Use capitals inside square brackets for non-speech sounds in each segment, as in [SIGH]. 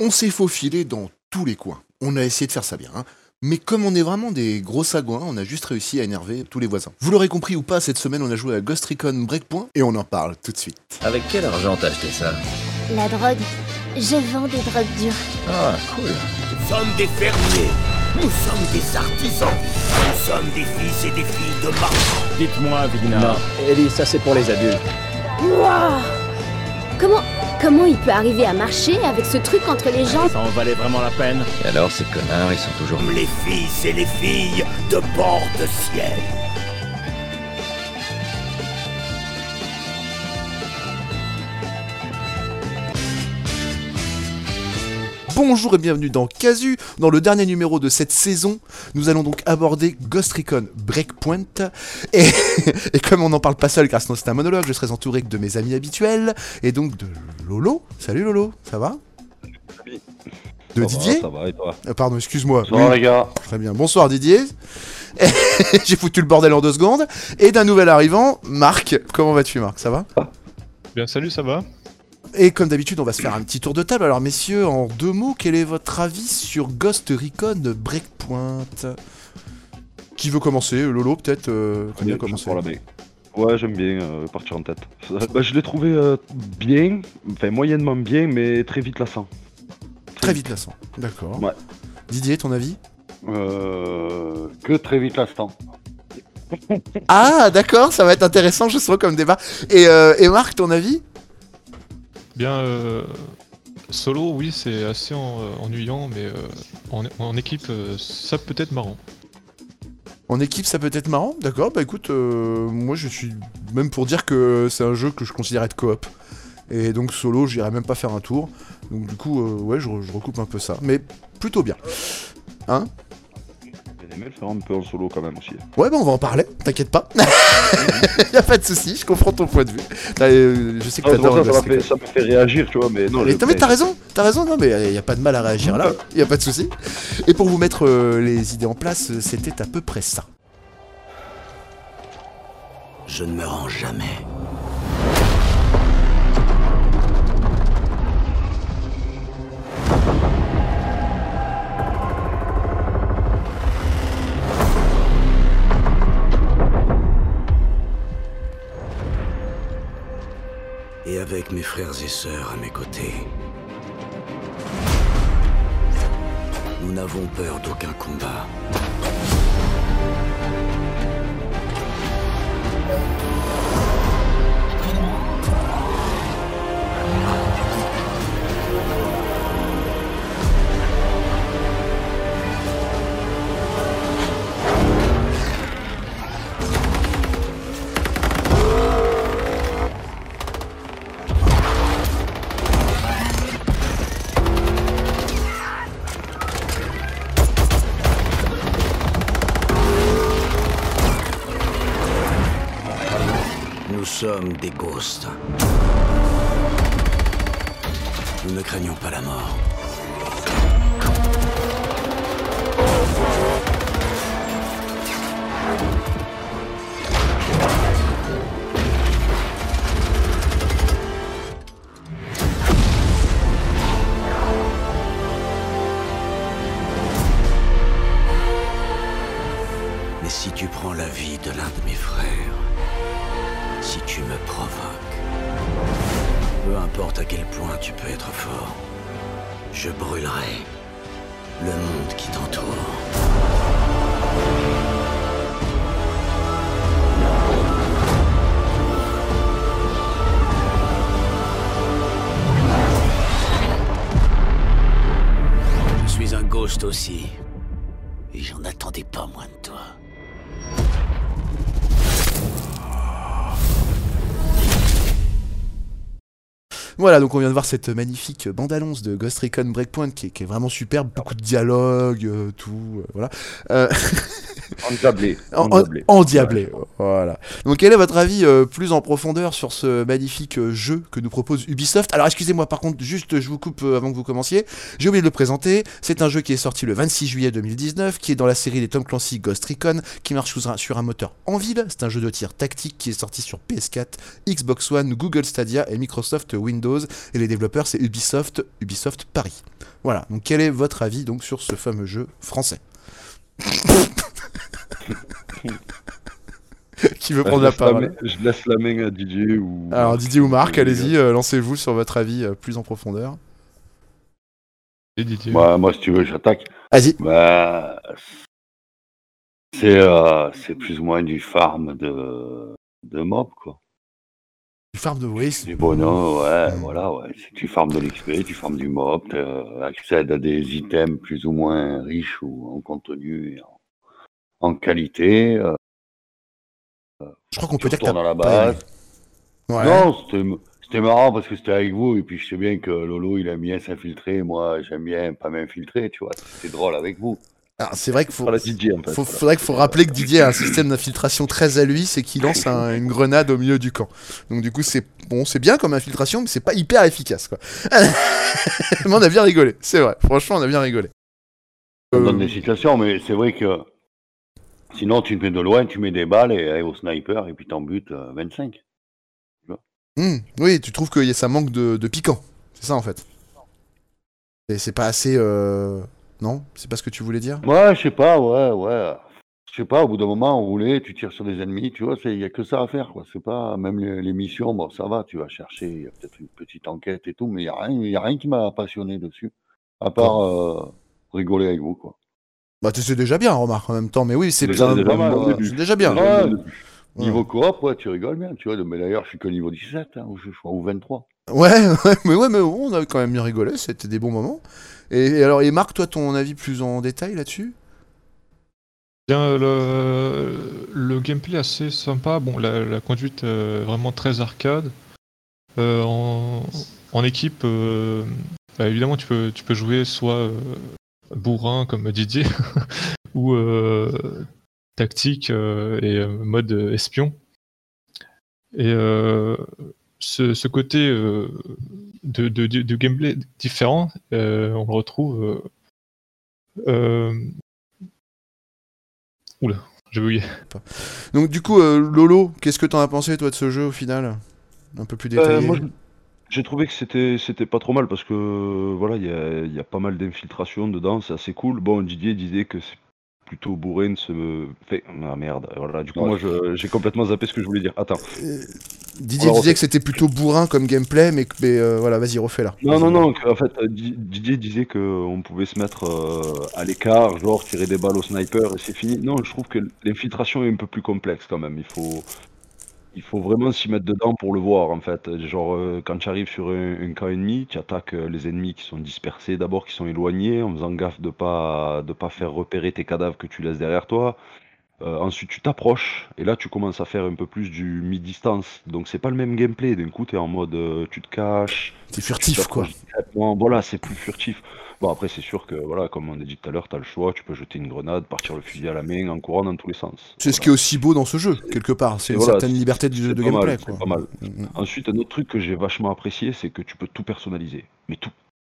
On s'est faufilé dans tous les coins. On a essayé de faire ça bien. hein. Mais comme on est vraiment des gros sagouins, on a juste réussi à énerver tous les voisins. Vous l'aurez compris ou pas, cette semaine on a joué à Ghost Recon Breakpoint et on en parle tout de suite. Avec quel argent t'as acheté ça? La drogue. Je vends des drogues dures. Ah, cool. Nous sommes des fermiers. Nous sommes des artisans. Nous sommes des fils et des filles de marchands. Dites-moi, Vigna. Non, Ellie, ça c'est pour les adultes. Wouah Comment. Comment il peut arriver à marcher avec ce truc entre les jambes Ça en valait vraiment la peine Et alors, ces connards, ils sont toujours... Les fils et les filles de bord de ciel. Bonjour et bienvenue dans Casu. Dans le dernier numéro de cette saison, nous allons donc aborder Ghost Recon Breakpoint. Et, [LAUGHS] et comme on n'en parle pas seul car sinon c'est un monologue, je serai entouré de mes amis habituels et donc de Lolo. Salut Lolo, ça va? De Didier? Ça va et toi? Euh, Pardon, excuse-moi. Oui, les gars Très bien. Bonsoir Didier. [LAUGHS] J'ai foutu le bordel en deux secondes. Et d'un nouvel arrivant, Marc. Comment vas-tu Marc? Ça va? Bien, salut, ça va? Et comme d'habitude, on va se faire un petit tour de table. Alors messieurs, en deux mots, quel est votre avis sur Ghost Recon Breakpoint? Qui veut commencer? Lolo peut-être euh, commencer main. Ouais, j'aime bien euh, partir en tête. Bah, je l'ai trouvé euh, bien, enfin moyennement bien, mais très vite lassant. Très vite lassant. D'accord. Ouais. Didier, ton avis? Euh, que très vite lassant. Ah d'accord, ça va être intéressant, je sens comme débat. Et, euh, et Marc, ton avis? Bien, euh, solo, oui, c'est assez euh, ennuyant, mais euh, en, équipe, ça peut être marrant. En équipe, ça peut être marrant, d'accord. Bah écoute, moi je suis même pour dire que c'est un jeu que je considère être coop. Et donc solo, j'irai même pas faire un tour. Donc du coup, ouais, je recoupe un peu ça. Mais plutôt bien. Hein? J'ai aimé le faire un peu en solo quand même aussi. Ouais, bah on va en parler, t'inquiète pas. [LAUGHS] y a pas de souci, je comprends ton point de vue. Euh, je sais que Ah, t'adores ça, ça, fait, ça me fait réagir, tu vois, mais non. Mais je- t'as, mais t'as raison, t'as raison, non mais y a pas de mal à réagir là, y a pas de souci. Et pour vous mettre euh, les idées en place, euh, c'était à peu près ça. Je ne me rends jamais. Avec mes frères et sœurs à mes côtés, nous n'avons peur d'aucun combat. Des ghosts. Nous ne craignons pas la mort. Et j'en attendais pas moins de toi. Voilà, donc on vient de voir cette magnifique bande-annonce de Ghost Recon Breakpoint qui est, vraiment superbe, beaucoup de dialogues, euh, tout, euh, voilà. Euh, [LAUGHS] Endiablé. en- en- Endiablé. endiablé, voilà. Donc quel est votre avis euh, plus en profondeur sur ce magnifique euh, jeu que nous propose Ubisoft? Alors excusez-moi par contre, juste je vous coupe euh, avant que vous commenciez, j'ai oublié de le présenter, c'est un jeu qui est sorti le 26 juillet 2019, qui est dans la série des Tom Clancy Ghost Recon, qui marche sous un- sur un moteur en ville, c'est un jeu de tir tactique qui est sorti sur PS4, Xbox One, Google Stadia et Microsoft Windows et les développeurs c'est Ubisoft, Ubisoft Paris. Voilà, donc quel est votre avis donc sur ce fameux jeu français? [LAUGHS] [LAUGHS] Qui veut prendre je la parole Je laisse la main à Didier ou. Alors Didier ou Marc, allez-y, euh, lancez-vous sur votre avis euh, plus en profondeur. Et Didier. Bah, moi, si tu veux, j'attaque. Vas-y. Bah, c'est euh, c'est plus ou moins du farm de, de mob, quoi. Du farm de Waze. Du bonheur, ouais, Mm. voilà, ouais. Tu farmes de l'XP, tu farmes du mob, tu accèdes à des items plus ou moins riches ou en contenu et en, en qualité. euh, Je crois qu'on peut dire que à la base. Ouais. Non, c'était marrant parce que c'était avec vous et puis je sais bien que Lolo il aime bien s'infiltrer, moi j'aime bien pas m'infiltrer, tu vois. C'était drôle avec vous. Alors, c'est vrai qu'il faut, Didier en fait. faut, voilà. faudrait qu'il faut rappeler que Didier a un système d'infiltration très à lui, c'est qu'il lance un- une grenade au milieu du camp. Donc du coup c'est bon, c'est bien comme infiltration, mais c'est pas hyper efficace quoi. [LAUGHS] mais on a bien rigolé, c'est vrai. Franchement, on a bien rigolé. On Euh, donne des situations, mais c'est vrai que sinon tu te mets de loin, tu mets des balles et, et au sniper et puis t'en butes euh, 25. hmm, oui, tu trouves que ça manque de, de piquant, c'est ça en fait. Et c'est pas assez. euh, Non, c'est pas ce que tu voulais dire? Ouais, je sais pas, ouais, ouais. Je sais pas, au bout d'un moment, rouler, tu tires sur des ennemis, tu vois, il y a que ça à faire, quoi. C'est pas, même les, les missions, bon, ça va, tu vas chercher, il y a peut-être une petite enquête et tout, mais il y a rien, y a rien qui m'a passionné dessus, à part euh, rigoler avec vous, quoi. Bah tu sais déjà bien, remarque en même temps, mais oui, c'est Déjà, c'est déjà bon. C'est déjà bien. Ouais, Ouais. Niveau coop, ouais, tu rigoles bien, tu vois, mais d'ailleurs, je suis que niveau 17, hein, ou je crois, ou 23. Ouais, [LAUGHS] ouais, mais ouais, mais bon, on a quand même bien rigolé, c'était des bons moments. Et, et alors, et Marc, toi, ton avis plus en détail là-dessus? Bien, le, le gameplay assez sympa. Bon, la, la conduite euh, vraiment très arcade. Euh, en, en équipe, euh, bah, évidemment, tu peux, tu peux jouer soit euh, bourrin comme Didier, [LAUGHS] ou euh, tactique euh, et euh, mode espion. Et euh, ce, ce côté euh, de, de, gameplay différent, euh, on le retrouve. euh, euh, Oula, j'ai bugué. Donc, du coup, euh, Lolo, qu'est-ce que t'en as pensé, toi, de ce jeu au final? Un peu plus Euh, détaillé. moi, je- j'ai trouvé que c'était c'était pas trop mal parce que voilà, il y a, il y a pas mal d'infiltration dedans, c'est assez cool. Bon, Didier disait que c'est plutôt bourré de se. Fait... Ah merde, voilà, du coup, Ouais. moi je- j'ai complètement zappé ce que je voulais dire. Attends. Euh, Didier disait que c'était plutôt bourrin comme gameplay, mais, que- mais euh, voilà, vas-y, refais là. Non, non, non, en fait, euh, Di- Didier disait qu'on pouvait se mettre euh, à l'écart, genre tirer des balles au sniper et c'est fini. Non, je trouve que l'infiltration est un peu plus complexe quand même. Il faut, il faut vraiment s'y mettre dedans pour le voir en fait. Genre, euh, quand tu arrives sur un, un camp ennemi, tu attaques euh, les ennemis qui sont dispersés d'abord, qui sont éloignés, en faisant gaffe de pas, de pas faire repérer tes cadavres que tu laisses derrière toi. Euh, ensuite, tu t'approches et là, tu commences à faire un peu plus du mi-distance. Donc, c'est pas le même gameplay. D'un coup, tu es en mode tu te caches. C'est furtif, quoi. Voilà, c'est plus furtif. Bon, après, c'est sûr que, voilà, comme on a dit tout à l'heure, tu as le choix. Tu peux jeter une grenade, partir le fusil à la main en courant dans tous les sens. C'est ce qui est aussi beau dans ce jeu, quelque part. C'est une Voilà, certaine liberté de, de mal, gameplay, quoi. pas mal. Mm, mm. Ensuite, un autre truc que j'ai vachement apprécié, c'est que tu peux tout personnaliser. Mais tout.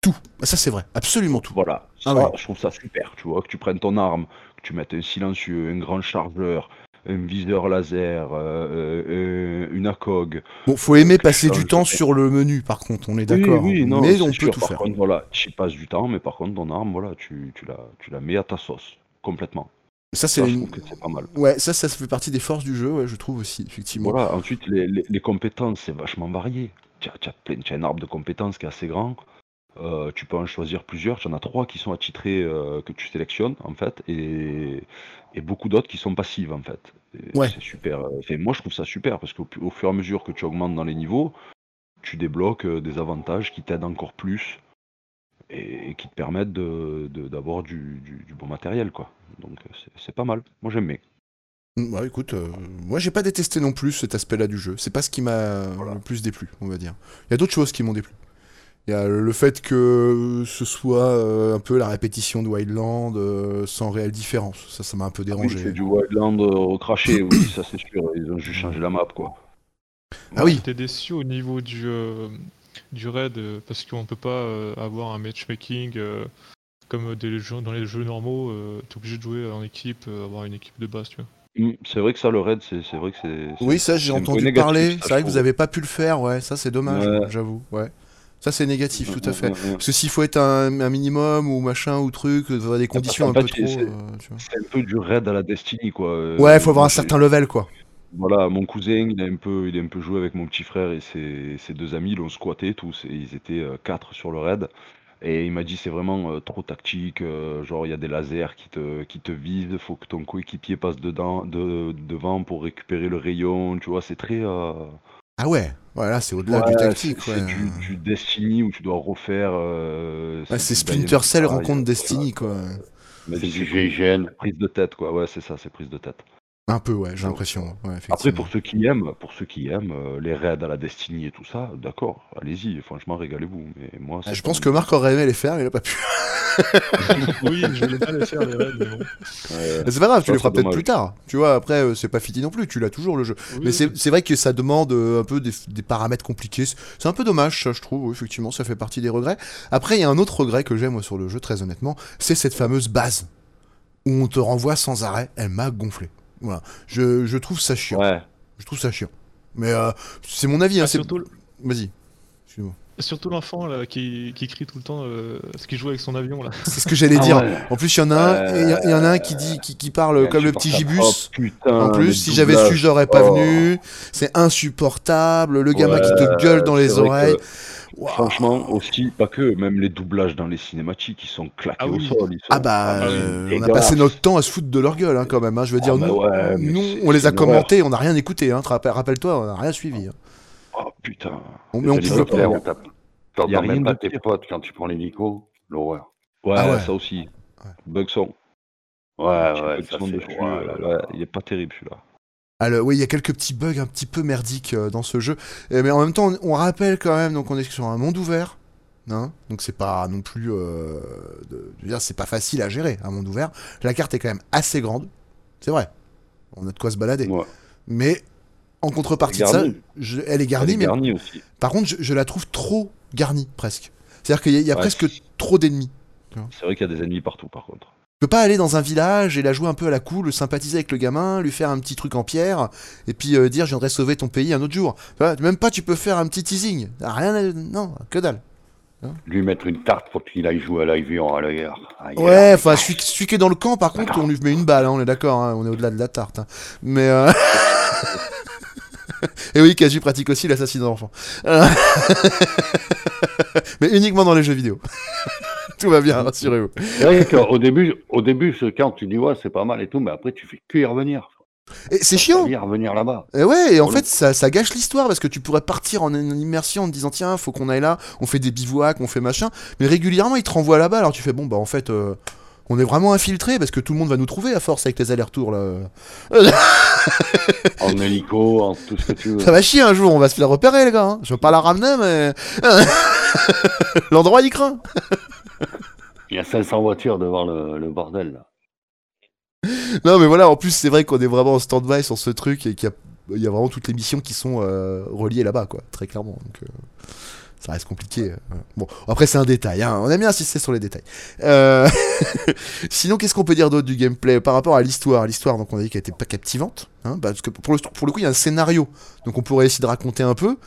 Ah, Ça, c'est vrai, absolument tout. Voilà. Ça, Ah ouais. je trouve ça super. Tu vois, que tu prennes ton arme, que tu mettes un silencieux, un grand chargeur, un viseur laser, euh, euh, euh, une ACOG. Bon, faut aimer passer du temps sur le menu, par contre, on est d'accord. oui, non, mais on peut tout par faire. Contre, voilà, tu passes du temps, mais par contre, ton arme, voilà, tu, tu, la, tu la mets à ta sauce, complètement. Ça, c'est une- pas mal. Ouais, ça, ça fait partie des forces du jeu, ouais, je trouve aussi, effectivement. Voilà, ensuite, les, les, les compétences, c'est vachement varié. Tu as, as as un arbre de compétences qui est assez grand. Euh, tu peux en choisir plusieurs. Tu en as trois qui sont attitrés, euh, que tu sélectionnes, en fait, et, et beaucoup d'autres qui sont passives, en fait. Ouais. C'est super. euh, enfin, moi, je trouve ça super parce qu'au au fur et à mesure que tu augmentes dans les niveaux, tu débloques euh, des avantages qui t'aident encore plus et, et qui te permettent de- de- d'avoir du, du- du bon matériel, quoi. Donc, c'est- pas mal. Moi, j'aime bien. Mm, Ouais, écoute, euh, moi j'ai pas détesté non plus cet aspect-là du jeu. C'est pas ce qui m'a le plus déplu, on va dire. Il y a d'autres choses qui m'ont déplu. Il y a le fait que ce soit euh, un peu la répétition de Wildland euh, sans réelle différence. Ça, ça m'a un peu Oui, dérangé. c'est du Wildland euh, recraché, oui, [CLEARS THROAT] ça c'est sûr. Ils ont juste changé la map, quoi. Ah oui, J'étais déçu au niveau du, euh, du raid euh, parce qu'on peut pas euh, avoir un matchmaking euh, comme des jeux, dans les jeux normaux. Euh, T'es obligé de jouer en équipe, euh, avoir une équipe de base, tu vois. Mm, C'est vrai que ça, le raid, c'est c'est vrai que c'est. oui, ça j'ai entendu négatif, parler. ça, C'est vrai que vous trouve. avez pas pu le faire, ouais. Ça c'est dommage, Ouais. j'avoue. Ouais. Ça, c'est négatif, tout à fait. Mm, mm, mm. Parce que s'il faut être un, un minimum ou machin ou truc, des conditions un peu trop. c'est- euh. C'est un peu du raid à la Destiny, quoi. Ouais, faut avoir un certain level, quoi. Voilà, mon cousin, il a un peu, il a un peu joué avec mon petit frère et ses, ses deux amis, ils l'ont squatté tous, et ils étaient euh, quatre sur le raid. Et il m'a dit c'est vraiment euh, trop tactique, euh, genre il y a des lasers qui te, qui te visent, faut que ton coéquipier passe dedans, de, devant pour récupérer le rayon, tu vois, c'est très... euh, Ah ouais, voilà, c'est au-delà ouais, du tactique. c'est ouais. du, du Destiny où tu dois refaire... euh, Ouais, c'est Splinter Cell rencontre. Destiny, quoi. Mais C'est du prise- GIGN. prise de tête, quoi, ouais, c'est ça, c'est prise de tête. Un peu, ouais, j'ai Donc, l'impression. Ouais, Après, pour ceux qui aiment, pour ceux qui aiment euh, les raids à la Destiny et tout ça, d'accord, allez-y, franchement, régalez-vous. Mais moi, Ah, c'est je pas pense que Marc aurait aimé les faire, il a pas pu. [LAUGHS] oui, je voulais pas les faire, les raids, mais bon. Ouais. C'est pas grave, tu les feras peut-être plus tard. Tu vois, après, euh, c'est pas fini non plus, tu l'as toujours le jeu. Oui, Mais c'est c'est vrai que ça demande euh, un peu des, des paramètres compliqués. C'est- un peu dommage, ça, je trouve. Effectivement, ça fait partie des regrets. Après, il y a un autre regret que j'ai, moi, sur le jeu, très honnêtement. C'est cette fameuse base où on te renvoie sans arrêt. Elle m'a gonflé. Voilà. Je, je trouve ça chiant. Ouais, Je trouve ça chiant. Mais euh, c'est mon avis. Hein, Ah, c'est- surtout, Vas-y. Excuse-moi. surtout l'enfant là qui, qui crie tout le temps, euh, ce qui joue avec son avion là. C'est ce que j'allais Ah dire. ouais. En plus, il y en a un, et il y y, en a un qui dit, qui, qui parle comme le petit gibus. Oh, putain, En plus, si j'avais su, j'aurais pas Oh. venu. C'est insupportable. Le gamin Ouais, qui te gueule dans les oreilles. que, Franchement, aussi, pas que, même les doublages dans les cinématiques, ils sont claqués Ah au oui. sol. ils sont- Ah bah, Ah bah euh, on a passé notre temps à se foutre de leur gueule hein, quand même. hein. Je veux dire, Ah bah nous, ouais, nous, on les a commentés, on n'a rien écouté. Hein. Rappelle-toi, on n'a rien suivi. hein. Oh putain. On- mais on pouvait pas. T'entends même pas tes pire. potes quand tu prends l'hélico. L'horreur. Ouais, Ah ouais. ça aussi. Ouais. Bugson. Ouais, ouais, ça dessus, ouais, ouais, il est pas terrible celui-là. Alors, oui, il y a quelques petits bugs un petit peu merdiques euh, dans ce jeu. Euh, mais en même temps, on, on rappelle quand même, donc on est sur un monde ouvert. Hein donc c'est pas non plus, euh, de, dire, c'est pas facile à gérer un monde ouvert. La carte est quand même assez grande, c'est vrai. On a de quoi se balader. Ouais. Mais en contrepartie de ça, je- elle est garnie, est mais aussi. par contre, je, je la trouve trop garnie presque. C'est-à-dire qu'il y a, il y a Ouais. presque trop d'ennemis. C'est vrai qu'il y a des ennemis partout par contre. Peux pas aller dans un village et la jouer un peu à la cool, sympathiser avec le gamin, lui faire un petit truc en pierre, et puis euh, dire je viendrai sauver ton pays un autre jour. Même pas tu peux faire un petit teasing. Rien, à- non, que dalle. Lui mettre une tarte pour qu'il aille jouer à l'avion à l'ailleurs. Il Ouais, enfin celui, celui qui est dans le camp, par contre, on lui met une balle, hein, on est d'accord, hein, on est au-delà de la tarte. hein. Mais euh... [LAUGHS] et oui, Kazu pratique aussi l'assassinat d'enfants. [LAUGHS] Mais uniquement dans les jeux vidéo. [LAUGHS] [LAUGHS] Tout va bien, rassurez-vous. C'est vrai qu'au début, au début, ce camp, tu dis ouais, c'est pas mal et tout, mais après, tu fais que y revenir. Et c'est chiant. Y revenir là-bas. Et ouais, et en fait, ça, ça gâche l'histoire parce que tu pourrais partir en en immersion en te disant tiens, faut qu'on aille là, on fait des bivouacs, on fait machin, mais régulièrement ils te renvoient là-bas. Alors tu fais bon, bah en fait, euh, on est vraiment infiltré parce que tout le monde va nous trouver à force avec les allers-retours là. [LAUGHS] En hélico, en tout ce que tu veux. Ça va chier un jour, on va se faire repérer les gars. hein. Je veux pas la ramener, mais [LAUGHS] [LAUGHS] l'endroit il craint. [LAUGHS] Il y a 500 voitures devant le, le bordel. Là. Non, mais voilà, en plus c'est vrai qu'on est vraiment en stand-by sur ce truc et qu'il y a, y vraiment toutes les missions qui sont euh, reliées là-bas, quoi, très clairement. Donc, euh, ça reste compliqué. euh. Bon, après c'est un détail, hein, on aime bien insister sur les détails. Euh, [LAUGHS] Sinon, qu'est-ce qu'on peut dire d'autre du gameplay par rapport à l'histoire? L'histoire, donc on a dit qu'elle était pas captivante, hein, parce que pour le, pour le coup il y a un scénario, donc on pourrait essayer de raconter un peu,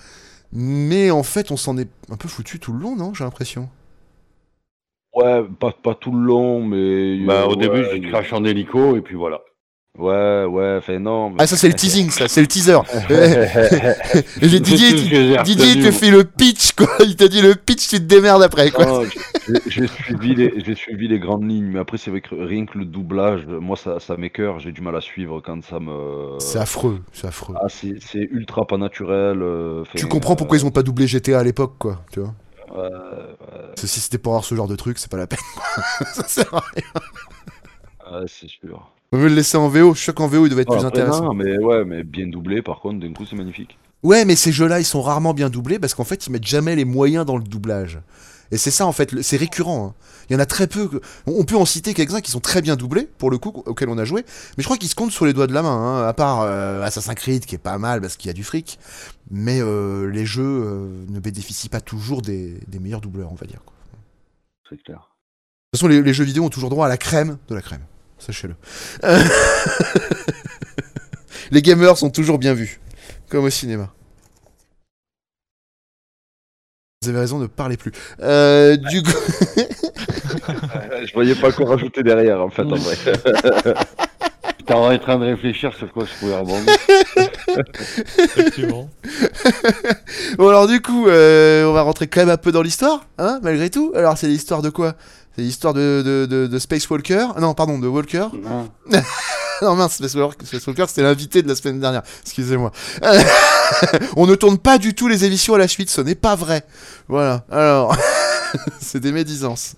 mais en fait on s'en est un peu foutu tout le long, non J'ai l'impression? Ouais, pas, pas tout le long, mais. Bah, au ouais, début, il- tu craches en hélico et puis voilà. Ouais, ouais, enfin non. mais- Ah ça c'est le teasing, ça c'est le teaser. [LAUGHS] Didier, Didier il te fait le pitch quoi, il te dit le pitch, tu te démerdes après quoi. Non, j'ai- suivi les, suivi les grandes lignes, mais après c'est vrai que rien que le doublage, moi ça, ça m'écœure, j'ai du mal à suivre quand ça me. C'est affreux, c'est affreux. Ah, c'est ultra pas naturel. euh, tu comprends pourquoi ils ont pas doublé GTA à l'époque quoi, tu vois. ouais, ouais, si c'était pour avoir ce genre de truc, c'est pas la peine. [LAUGHS] ça sert à rien. ouais, c'est sûr. On veut le laisser en VO, je suis sûr qu'en VO il devait être Ah, plus après, intéressant. non, mais ouais, mais bien doublé par contre, d'un coup c'est magnifique. Ouais, mais ces jeux-là, ils sont rarement bien doublés parce qu'en fait, ils mettent jamais les moyens dans le doublage. Et c'est ça, en fait, c'est récurrent. hein. Il y en a très peu. que- On peut en citer quelques-uns qui sont très bien doublés, pour le coup, auxquels on a joué. Mais je crois qu'ils se comptent sur les doigts de la main, hein, à part euh, Assassin's Creed, qui est pas mal parce qu'il y a du fric. Mais euh, les jeux euh, ne bénéficient pas toujours des, des meilleurs doubleurs, on va dire. C'est clair. De toute façon, les, les jeux vidéo ont toujours droit à la crème de la crème. Sachez-le. Euh, [LAUGHS] les gamers sont toujours bien vus, comme au cinéma. Vous avez raison, ne parlez plus. Euh, du coup, [LAUGHS] Je voyais pas quoi rajouter derrière, en fait, en vrai. [LAUGHS] J'étais en train de réfléchir sur quoi je pouvais rebondir. Effectivement. bon alors du coup, euh, on va rentrer quand même un peu dans l'histoire, hein, malgré tout. Alors c'est l'histoire de quoi? C'est l'histoire de, de, de, de Space Walker Non, pardon, de Walker. Hein [LAUGHS] non mince, Space Walker, c'était l'invité de la semaine dernière. Excusez-moi. [LAUGHS] On ne tourne pas du tout les émissions à la suite, ce n'est pas vrai. Voilà. Alors, [LAUGHS] c'est des médisances.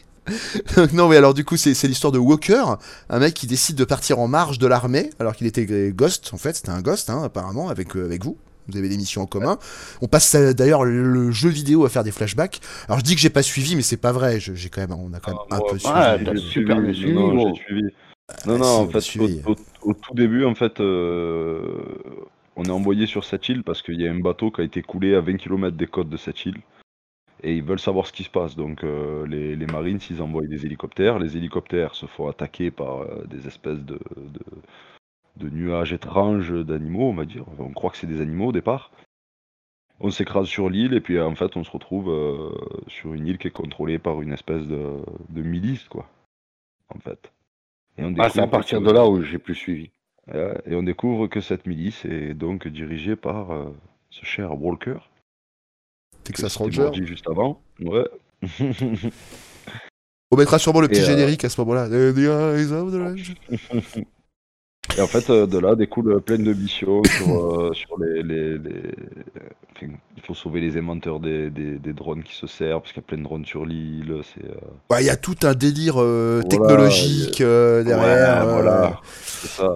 Non, mais alors du coup, c'est c'est l'histoire de Walker, un mec qui décide de partir en marge de l'armée, alors qu'il était Ghost, en fait, c'était un Ghost, hein, apparemment, avec, euh, avec vous. Vous avez des missions en commun. On passe euh, d'ailleurs le jeu vidéo à faire des flashbacks. Alors je dis que j'ai pas suivi, mais c'est pas vrai. Je- J'ai quand même, on a quand même Ah, un moi, peu suivi. ouais, super non, suivi, non, suivi. Ah, en fait, suivi. au, au- au tout début, en fait, euh, on est envoyé sur cette île parce qu'il y a un bateau qui a été coulé à 20 km des côtes de cette île. Et ils veulent savoir ce qui se passe. Donc, euh, les, les Marines, ils envoient des hélicoptères. Les hélicoptères se font attaquer par euh, des espèces de, de, de nuages étranges d'animaux, on va dire. On croit que c'est des animaux au départ. On s'écrase sur l'île et puis en fait, on se retrouve euh, sur une île qui est contrôlée par une espèce de, de milice, quoi. En fait. Et on Ah, c'est à découvre partir que- de là où j'ai plus suivi. Et on découvre que cette milice est donc dirigée par euh, ce cher Walker. Texas Ranger. mordu juste avant. Ouais. [LAUGHS] On mettra sûrement le petit Et, euh, générique à ce moment-là. [LAUGHS] The eyes of the range. [LAUGHS] et en fait, euh, de là découle plein de missions [COUGHS] sur, euh, sur les. les, les- enfin, il faut sauver les aimanteurs des, des, des drones qui se servent, parce qu'il y a plein de drones sur l'île. Euh, Ouais, Il y a tout un délire Voilà, technologique derrière. Ouais, voilà. C'est ça.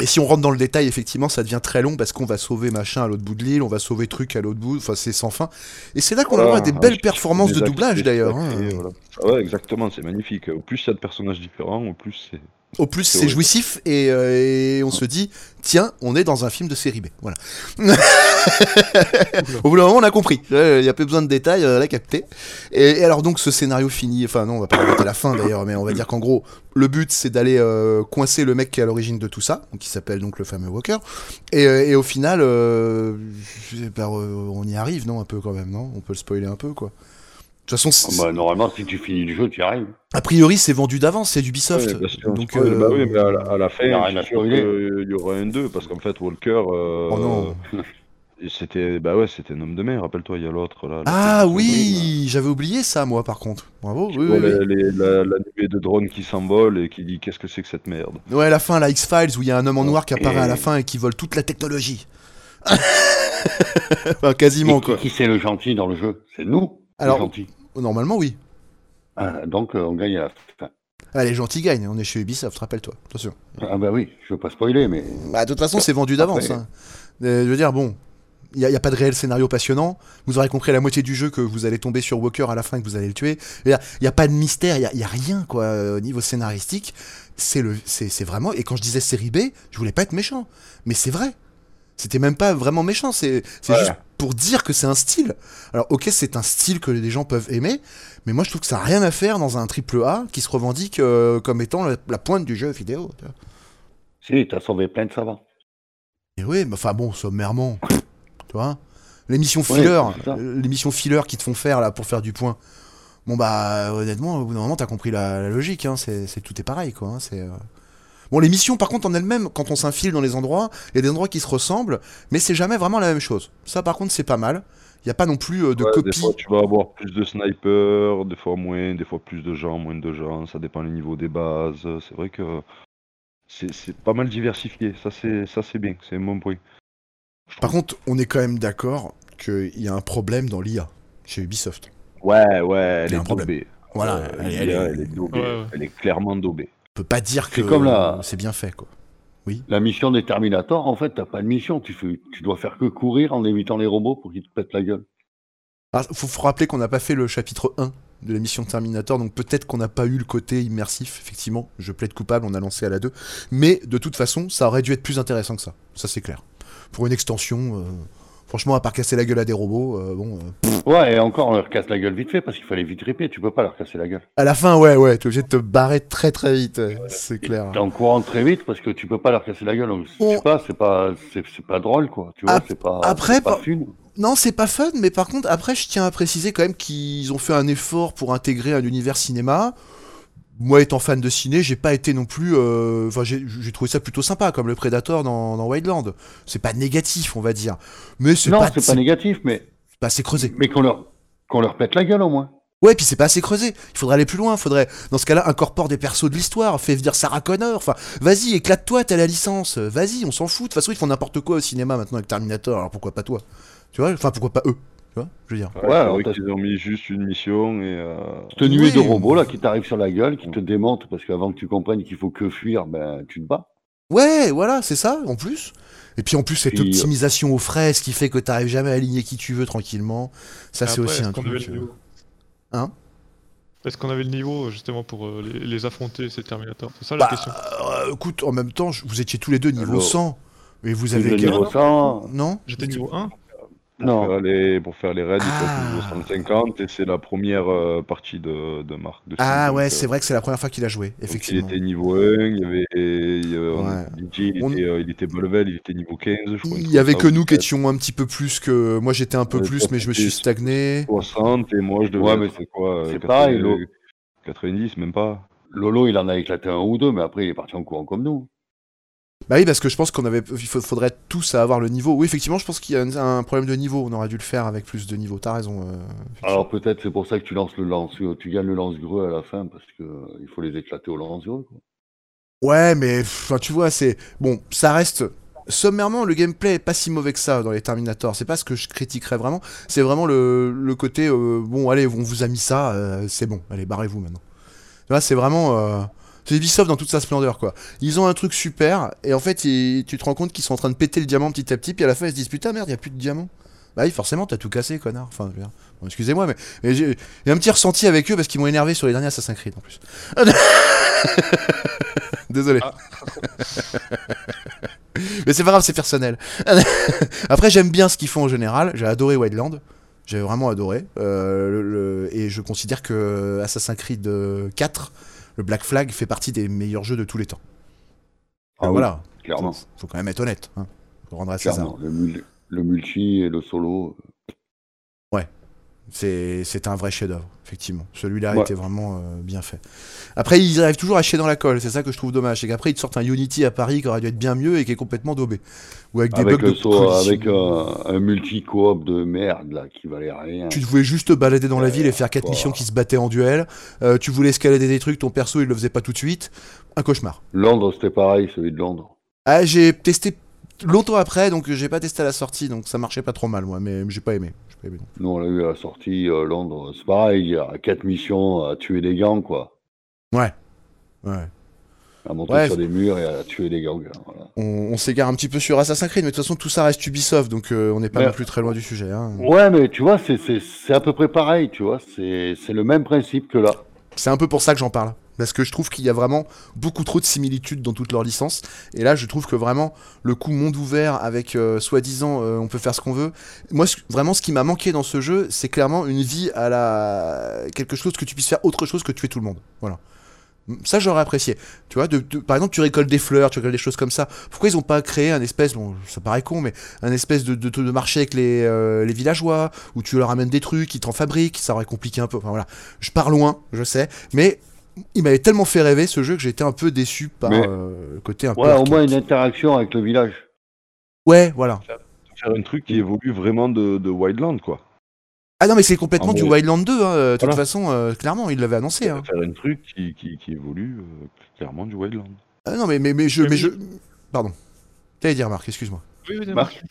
Et si on rentre dans le détail, effectivement, ça devient très long parce qu'on va sauver machin à l'autre bout de l'île, on va sauver truc à l'autre bout, enfin c'est sans fin. Et c'est là qu'on a Voilà, à des belles performances de doublage d'ailleurs. hein. voilà. Ah ouais, exactement, c'est magnifique. Au plus il y a de personnages différents, au plus c'est. Au plus C'est jouissif et, euh, et on se dit, tiens, on est dans un film de série B. Voilà. [LAUGHS] Au bout d'un moment, on a compris. Euh, Il n'y a pas besoin de détails, on l'a capté. Et, et alors donc ce scénario finit, enfin non, on va pas raconter la fin d'ailleurs, mais on va dire qu'en gros, le but c'est d'aller euh, coincer le mec qui est à l'origine de tout ça, qui s'appelle donc le fameux Walker. Et, euh, et au final, euh, euh, on y arrive, non, un peu quand même, non? On peut le spoiler un peu, quoi. De toute façon, Ah bah, normalement, si tu finis le jeu, tu y arrives. a priori, c'est vendu d'avance, c'est d'Ubisoft. Ouais, bien sûr, donc, spoil, euh, bah oui, mais à la, à la fin, il y aura un 2, parce qu'en fait, Walker, euh, Oh non. [LAUGHS] c'était bah ouais, c'était un homme de mer, rappelle-toi, il y a l'autre là. Ah oui, j'avais oublié ça, moi, par contre. Bravo. Oui, vois oui, oui. les- les- la, la nuée de drones qui s'envole et qui dit qu'est-ce que c'est que cette merde? Ouais, à la fin, la X-Files, où il y a un homme en noir qui apparaît à la fin et qui vole toute la technologie. [LAUGHS] enfin, quasiment, Et quoi. qui c'est le gentil dans le jeu? C'est nous, Alors- gentil. Normalement, oui. Ah, donc, euh, on gagne à la fin. Allez, les gentils gagnent. On est chez Ubisoft, rappelle-toi. Attention. Ah bah oui, je veux pas spoiler, mais... Bah, de toute façon, c'est vendu d'avance. Hein. Euh, je veux dire, bon, il n'y a, y a pas de réel scénario passionnant. Vous aurez compris la moitié du jeu que vous allez tomber sur Walker à la fin et que vous allez le tuer. Il n'y a, pas de mystère, il n'y a, y a rien, quoi, au niveau scénaristique. C'est le, c'est c'est vraiment. Et quand je disais série B, je voulais pas être méchant. Mais c'est vrai. C'était même pas vraiment méchant. C'est juste pour dire que c'est un style. Alors, ok, c'est un style que les gens peuvent aimer. Mais moi, je trouve que ça n'a rien à faire dans un triple A qui se revendique euh, comme étant la, la pointe du jeu vidéo. tu vois. Si, t'as sauvé plein de savants. Et oui, mais enfin bon, sommairement, tu vois. L'émission filler, euh, l'émission filler qui te font faire là pour faire du point. Bon bah honnêtement, au bout d'un moment, t'as compris la, la logique. Hein, c'est, c'est- tout est pareil quoi. hein, c'est euh. Bon l'émission par contre en elle-même, quand on s'infile dans les endroits, il y a des endroits qui se ressemblent, mais c'est jamais vraiment la même chose. Ça par contre c'est pas mal. Il y a pas non plus euh, de Ouais, des copie. fois tu vas avoir plus de snipers, des fois moins, des fois plus de gens, moins de gens, ça dépend du niveau des bases. C'est vrai que c'est pas mal diversifié, ça c'est ça c'est bien, c'est un bon point. Je Par contre, on est quand même d'accord qu'il y a un problème dans l'IA chez Ubisoft. Ouais, ouais, elle est un problème. daubée. Voilà, Euh. Elle est clairement daubée. On peut pas dire que C'est comme la- c'est bien fait quoi. La mission des Terminators, en fait, t'as pas de mission. Tu, fais, tu dois faire que courir en évitant les robots pour qu'ils te pètent la gueule. Ah, faut, faut rappeler qu'on n'a pas fait le chapitre 1 de l'émission Terminator, donc peut-être qu'on n'a pas eu le côté immersif, effectivement. Je plaide coupable, on a lancé à la 2. Mais de toute façon, ça aurait dû être plus intéressant que ça. Ça, c'est clair. Pour une extension, euh, franchement, à part casser la gueule à des robots, euh, bon. euh, Ouais, et encore, on leur casse la gueule vite fait parce qu'il fallait vite ripper. Tu peux pas leur casser la gueule. À la fin, ouais, ouais, t'es obligé de te barrer très très vite, ouais, c'est clair. T'es en courant très vite parce que tu peux pas leur casser la gueule. Donc, je On- sais pas, c'est pas, c'est, c'est pas drôle, quoi. Tu vois, c'est pas, après, pas- fun. Non, c'est pas fun, mais par contre, après, je tiens à préciser quand même qu'ils ont fait un effort pour intégrer un univers cinéma. Moi, étant fan de ciné, j'ai pas été non plus. euh, Enfin, j'ai j'ai trouvé ça plutôt sympa, comme le Predator dans, dans Wildland. C'est pas négatif, on va dire. Mais c'est Non, pas, c'est pas négatif, mais, pas assez creusé. mais qu'on leur, qu'on leur pète la gueule au moins. Ouais, puis c'est pas assez creusé. Il faudrait aller plus loin. Faudrait, dans ce cas-là, incorpore des persos de l'histoire. Fais venir Sarah Connor. Enfin, vas-y, éclate-toi, t'as la licence. Vas-y, on s'en fout. De toute façon, ils font n'importe quoi au cinéma maintenant avec Terminator. Alors pourquoi pas toi? Tu vois Enfin, pourquoi pas eux? Tu vois Je veux dire. Ouais, alors qu'ils ont mis juste une mission et. Euh... Cette nuée de robots là qui t'arrive sur la gueule, qui te démonte parce qu'avant que tu comprennes qu'il faut que fuir, ben tu te bats. Ouais, voilà, c'est ça, en plus. Et puis en plus, cette Puis, euh, optimisation aux fraises qui fait que t'arrives jamais à aligner qui tu veux tranquillement. Ça, c'est aussi est-ce un qu'on avait truc. le euh, niveau Hein? Est-ce qu'on avait le niveau justement pour euh, les, les affronter, ces Terminators? C'est ça la Bah, question. euh, écoute, en même temps, je- vous étiez tous les deux niveau Alors, 100. Et vous avez niveau 100, Non? J'étais niveau 1 Pour, Non. faire les, pour faire les raids, il faut Ah. être niveau 150 et c'est la première euh, partie de, de Marc. de Ah ouais, donc, c'est euh, vrai que c'est la première fois qu'il a joué, donc effectivement. Il était niveau 1, il y avait. il y avait- Ouais. DJ, il, On- était, euh, il était level, il était niveau 15, je crois. Il y avait que nous qui étions un petit peu plus que. Moi, j'étais un peu Ouais, plus, mais je me suis stagné. 60 et moi je devais Ouais, mais être, quoi euh, c'est 80 pareil, l'eau. 90, même pas. Lolo il en a éclaté un ou deux, mais après il est parti en courant comme nous. Bah oui, parce que je pense qu'on avait. Il faudrait tous avoir le niveau. Oui, effectivement, je pense qu'il y a un, problème de niveau. On aurait dû le faire avec plus de niveau. T'as raison. euh, Alors peut-être c'est pour ça que tu lances le lance, tu gagnes le lance-greux à la fin parce que euh, il faut les éclater au lance-greux. quoi. Ouais, mais enfin, tu vois, c'est bon, ça reste sommairement le gameplay est pas si mauvais que ça dans les Terminator. C'est pas ce que je critiquerais vraiment. C'est vraiment le, le côté euh, bon, allez, on vous a mis ça, euh, c'est bon, allez, barrez-vous maintenant. Vois, c'est vraiment euh, c'est Ubisoft dans toute sa splendeur quoi. Ils ont un truc super et en fait, ils- tu te rends compte qu'ils sont en train de péter le diamant petit à petit, puis à la fin ils se disent putain merde, y a plus de diamant. Bah oui, forcément, t'as tout cassé, connard. Enfin, bon, excusez-moi, mais, mais j'ai un petit ressenti avec eux parce qu'ils m'ont énervé sur les derniers Assassin's Creed en plus. [LAUGHS] Désolé. [LAUGHS] Mais c'est pas grave, c'est personnel. [LAUGHS] Après, j'aime bien ce qu'ils font en général. J'ai adoré Wildland. J'ai vraiment adoré. Euh, le- le- et je considère que Assassin's Creed euh, 4, le Black Flag, fait partie des meilleurs jeux de tous les temps. Ah oui, voilà. clairement. Faut, faut quand même être honnête. Hein. Faut rendre à César. Le multi et le solo. C'est un vrai chef-d'œuvre, effectivement. Celui-là Ouais. était vraiment euh, bien fait. Après, ils arrivent toujours à chier dans la colle. C'est ça que je trouve dommage. C'est qu'après, ils te sortent un Unity à Paris qui aurait dû être bien mieux et qui est complètement daubé. Ou avec des Avec, bugs de so- avec un, un multi-coop de merde là qui valait rien. Tu voulais juste te balader dans la ville et faire quatre missions qui se battaient en duel. Euh, tu voulais escalader des trucs, ton perso il le faisait pas tout de suite. Un cauchemar. Londres c'était pareil, celui de Londres. Ah, j'ai testé longtemps après, donc j'ai pas testé à la sortie, donc ça marchait pas trop mal moi, mais j'ai pas aimé. J'ai pas aimé. Nous on l'a eu à la sortie euh, Londres, c'est pareil, il y a quatre missions à tuer des gangs quoi. Ouais. Ouais. À monter Ouais, sur des murs et à tuer des gangs. Voilà. On, on s'égare un petit peu sur Assassin's Creed, mais de toute façon tout ça reste Ubisoft, donc euh, on n'est pas non plus très loin du sujet. Hein. Ouais mais tu vois, c'est- c'est c'est à peu près pareil, tu vois, c'est c'est le même principe que là. C'est un peu pour ça que j'en parle. Parce que je trouve qu'il y a vraiment beaucoup trop de similitudes dans toutes leurs licences. Et là, je trouve que vraiment, le coup monde ouvert avec euh, soi-disant euh, on peut faire ce qu'on veut. Moi, vraiment, ce qui m'a manqué dans ce jeu, c'est clairement une vie à la. quelque chose que tu puisses faire autre chose que tuer tout le monde. Voilà. Ça, j'aurais apprécié. Tu vois, par exemple, tu récoltes des fleurs, tu récoltes des choses comme ça. Pourquoi ils ont pas créé un espèce, bon, ça paraît con, mais un espèce de, de, de marché avec les, euh, les villageois, où tu leur amènes des trucs, ils t'en fabriquent, ça aurait compliqué un peu. Enfin voilà. Je pars loin, je sais, mais il m'avait tellement fait rêver ce jeu que j'étais un peu déçu par Mais- euh, le côté un peu. Ouais, au moins une interaction avec le village. Ouais, voilà. Faire un truc qui évolue vraiment de, de Wildland, quoi. Ah non, mais c'est complètement Ah, du Wildland 2, hein, de toute Voilà. façon, euh, clairement, il l'avait annoncé. Hein. Faire un truc qui, qui, qui évolue euh, clairement du Wildland. Ah non, mais, mais, mais je. Mais je... Pardon. T'allais dire, Marc, excuse-moi. Oui, oui, Marc.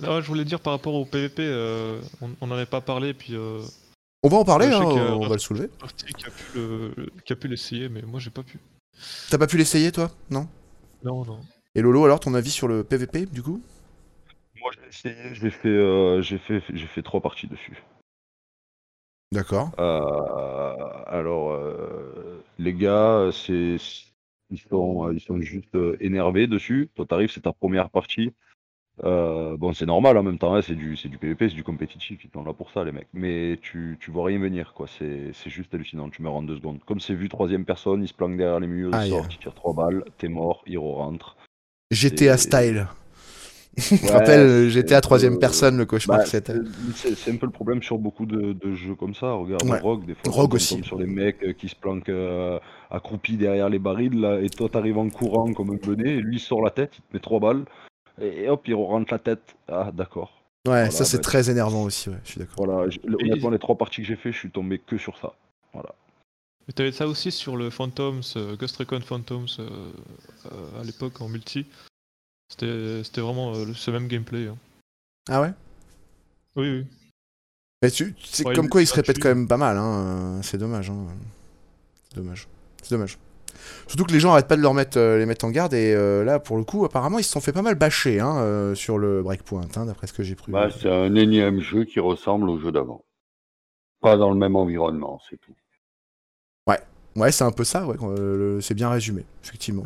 Non, je voulais dire par rapport au PVP, euh, on on n'en avait pas parlé, puis euh, On va en parler, hein, on va le soulever. Qui a pu le- qui a pu l'essayer, mais moi j'ai pas pu. T'as pas pu l'essayer, toi? Non? Non, non. Et Lolo, alors, ton avis sur le PVP, du coup? Moi, j'ai essayé, j'ai fait, euh, j'ai fait, j'ai fait trois parties dessus. D'accord. Euh, alors, euh, les gars, c'est, ils sont, ils sont juste énervés dessus. Toi, t'arrives, c'est ta première partie. Euh, bon, c'est normal en même temps, hein, c'est du, c'est du PVP, c'est du compétitif, ils sont là pour ça, les mecs. Mais tu, tu vois rien venir, quoi. C'est, c'est juste hallucinant. Tu meurs en deux secondes. Comme c'est vu troisième personne, ils se planquent derrière les murs, Aïe. ils sortent, ils tirent trois balles, t'es mort, hero rentre. GTA style. [LAUGHS] Je rappelle, j'étais à troisième euh, personne, le cauchemar Bah, que c'était. c'est c'est un peu le problème sur beaucoup de, de jeux comme ça. Regarde Ouais. Rogue, des fois, Rogue on aussi. sur des mecs euh, qui se planquent euh, accroupis derrière les barils, là, et toi t'arrives en courant comme un bonnet, et lui il sort la tête, il te met trois balles, et, et hop, il rentre la tête. Ah, d'accord. Ouais, Voilà, ça c'est bah, très énervant aussi, ouais, je suis d'accord. Voilà, honnêtement, les trois parties que j'ai fait, je suis tombé que sur ça. Voilà. Mais t'avais ça aussi sur le Phantoms, euh, Ghost Recon Phantoms euh, euh, à l'époque en multi. C'était c'était vraiment euh, ce même gameplay. hein. Ah ouais? Oui, oui. Mais tu, c'est Ouais, comme quoi il se répète quand même pas mal, hein. euh, c'est dommage. Hein. C'est dommage. C'est dommage. Surtout que les gens arrêtent pas de leur mettre, euh, les mettre en garde et euh, là pour le coup apparemment ils se sont fait pas mal bâcher hein, euh, sur le breakpoint hein, d'après ce que j'ai pris. Bah, c'est un énième jeu qui ressemble au jeu d'avant. Pas dans le même environnement, c'est tout. Ouais c'est un peu ça, ouais, c'est bien résumé, effectivement.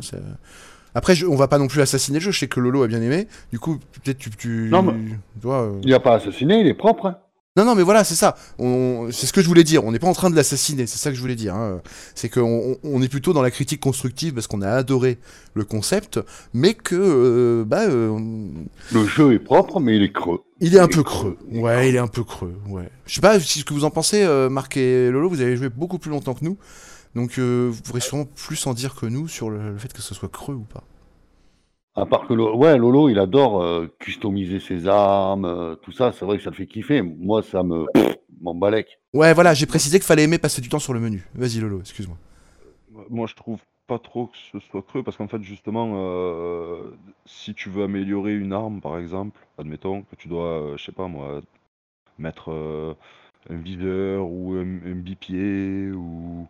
Après je- on va pas non plus assassiner le jeu, je sais que Lolo a bien aimé, du coup peut-être tu... tu... Non, mais- tu vois, Il n'a pas assassiné, il est propre. hein. Non, non, mais voilà, c'est ça. On... C'est ce que je voulais dire. On n'est pas en train de l'assassiner. C'est ça que je voulais dire. hein. C'est qu'on on- est plutôt dans la critique constructive parce qu'on a adoré le concept, mais que euh, bah, euh, Le jeu est propre, mais il est creux. il est un peu creux. Ouais, il est un peu creux. Ouais. Je sais pas si ce que vous en pensez, euh, Marc et Lolo. Vous avez joué beaucoup plus longtemps que nous, donc vous pourrez sûrement plus en dire que nous sur le, le fait que ce soit creux ou pas. À part que ouais, Lolo, il adore euh, customiser ses armes, euh, tout ça. C'est vrai que ça le fait kiffer. Moi, ça me m'en balèque. Ouais, voilà. J'ai précisé qu'il fallait aimer passer du temps sur le menu. Vas-y, Lolo. Excuse-moi. Moi, je trouve pas trop que ce soit creux parce qu'en fait, justement, euh, si tu veux améliorer une arme, par exemple, admettons que tu dois, euh, je sais pas moi, mettre euh, un viseur ou un, un bipied ou,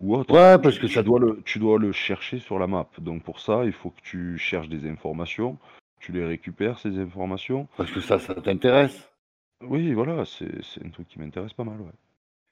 ou autre. Ouais, parce que tu ça dois le, tu dois le chercher sur la map. Donc pour ça, il faut que tu cherches des informations, tu les récupères ces informations. Parce que ça, ça t'intéresse. Oui, voilà, c'est un truc qui m'intéresse pas mal, ouais.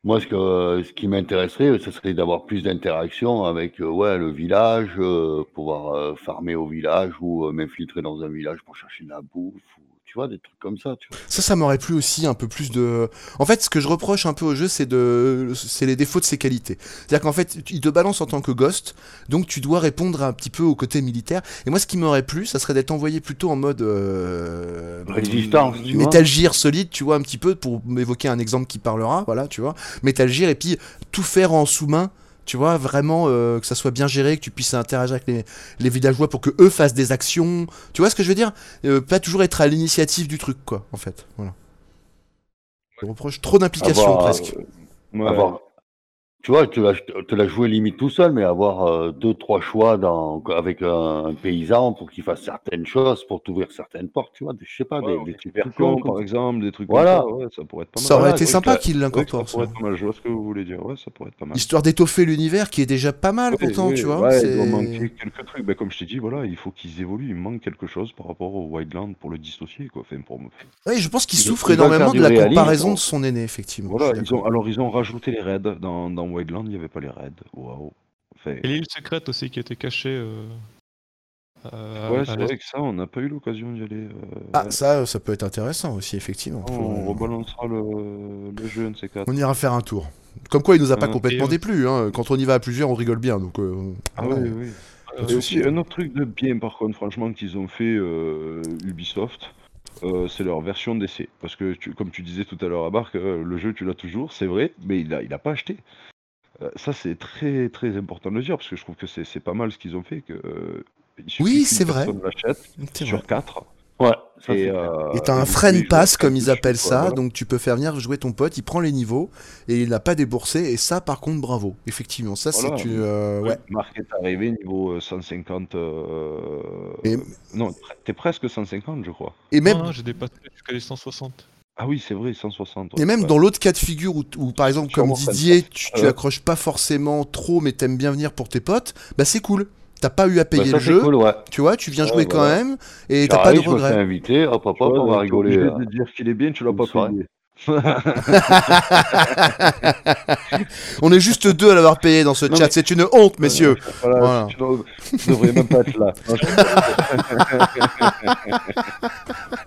Moi, ce, que, ce qui m'intéresserait, ce serait d'avoir plus d'interaction avec euh, ouais, le village, euh, pouvoir euh, farmer au village ou m'infiltrer dans un village pour chercher de la bouffe. Tu vois, des trucs comme ça. Tu vois. Ça, ça m'aurait plu aussi un peu plus de. En fait, ce que je reproche un peu au jeu, c'est de, c'est les défauts de ses qualités. C'est-à-dire qu'en fait, il te balance en tant que ghost, donc tu dois répondre un petit peu au côté militaire. Et moi, ce qui m'aurait plu, ça serait d'être envoyé plutôt en mode euh, Résistance, tu. Metal Gear solide, tu vois, un petit peu pour m'évoquer un exemple qui parlera, voilà, tu vois. Metal Gear et puis tout faire en sous-main. Tu vois, vraiment euh, que ça soit bien géré, que tu puisses interagir avec les, les villageois pour que eux fassent des actions. Tu vois ce que je veux dire? Euh, Pas toujours être à l'initiative du truc, quoi, en fait. Voilà. Je reproche trop d'implication presque. euh, Ouais. avoir- tu vois, tu l'as, te l'as joué limite tout seul, mais avoir euh, deux, trois choix dans, avec un, un paysan pour qu'il fasse certaines choses, pour t'ouvrir certaines portes, tu vois, des- je sais pas, Ouais, des, des trucs cons par exemple, des trucs Voilà. comme ça, ouais, ça pourrait être pas mal. Ça aurait été sympa qu'il l'incorpore. Ça pourrait être pas mal, je vois ce que vous voulez dire, ouais, ça pourrait être pas mal. Histoire d'étoffer l'univers qui est déjà pas mal Oui, pourtant, oui, tu vois. ouais, il c'est- doit manquer quelques trucs. Ben, comme je t'ai dit, voilà, il faut qu'ils évoluent. Il manque quelque chose par rapport au Wildland pour le dissocier, quoi. Enfin, pour... Ouais, je pense qu'il souffre énormément de la comparaison de son aîné, effectivement. Voilà, alors ils ont rajouté les raids. Dans, dans Wildland, il n'y avait pas les raids. Waouh. Enfin, Et l'île secrète aussi qui était cachée. euh, euh, ouais, c'est vrai que ça, on n'a pas eu l'occasion d'y aller. euh, Ah, ça, ça peut être intéressant aussi, effectivement. on rebalancera le, le jeu NC4. On ira faire un tour. Comme quoi, il nous a pas complètement euh, déplu. Hein. Quand on y va à plusieurs, on rigole bien. Donc, euh, Ah ouais. oui, oui. Et aussi, un autre truc de bien, par contre, franchement, qu'ils ont fait euh, Ubisoft, euh, c'est leur version d'essai. Parce que, tu- comme tu disais tout à l'heure à Barc, euh, le jeu, tu l'as toujours, c'est vrai, mais il a, il a pas acheté. Euh, ça, c'est très, très important de le dire, parce que je trouve que c'est c'est pas mal ce qu'ils ont fait. Que, euh, Oui, c'est vrai. personne l'achète C'est sur vrai. 4. Ouais, ça, Et euh, Et t'as un friend pass, comme quatre ils appellent ça. voilà. Donc, tu peux faire venir jouer ton pote, il prend les niveaux et il n'a pas déboursé. Et ça, par contre, bravo. Effectivement, ça, Voilà. c'est une. euh, ouais. Marc est arrivé niveau euh, 150. euh, Et- Non, t'es presque 150, je crois. Et même, Non, non, j'ai dépassé jusqu'à les 160. Ah oui, c'est vrai, 160. Et même Ouais. dans l'autre cas de figure où, où, par exemple, comme Didier, tu, tu Ouais. accroches pas forcément trop, mais t'aimes bien venir pour tes potes, bah c'est cool. T'as pas eu à payer Bah, ça, le c'est jeu, cool, ouais. tu vois, tu viens Ouais, jouer quand même, et t'as pas de J'arrive, je me fais regrets. inviter, hop, hop, hop, Ouais, on va rigoler. dire qu'il est bien, tu l'as une pas payé. [LAUGHS] On est juste deux à l'avoir payé dans ce Non, chat, mais- c'est une honte, messieurs. Voilà, Voilà. Tu, devrais même pas être là. Non, je-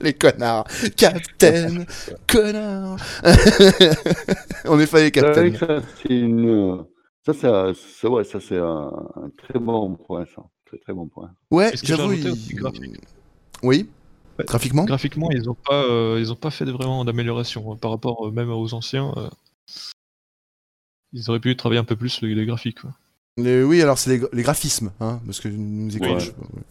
Les connards. Captain, connard. [LAUGHS] On est failli, Captain. ça, c'est une. Ça, c'est un- ça, ouais, ça, c'est un, un très bon point, ça. Très, très bon point. Ouais, j'avoue. il- aussi Graphiquement Graphiquement, ils ont pas, euh, ils ont pas fait de- vraiment d'amélioration hein, par rapport euh, même aux anciens. euh, ils auraient pu travailler un peu plus les, les graphiques. quoi. Les- Oui, alors c'est les, gra- les graphismes, hein, parce que nous écoutons. Ouais.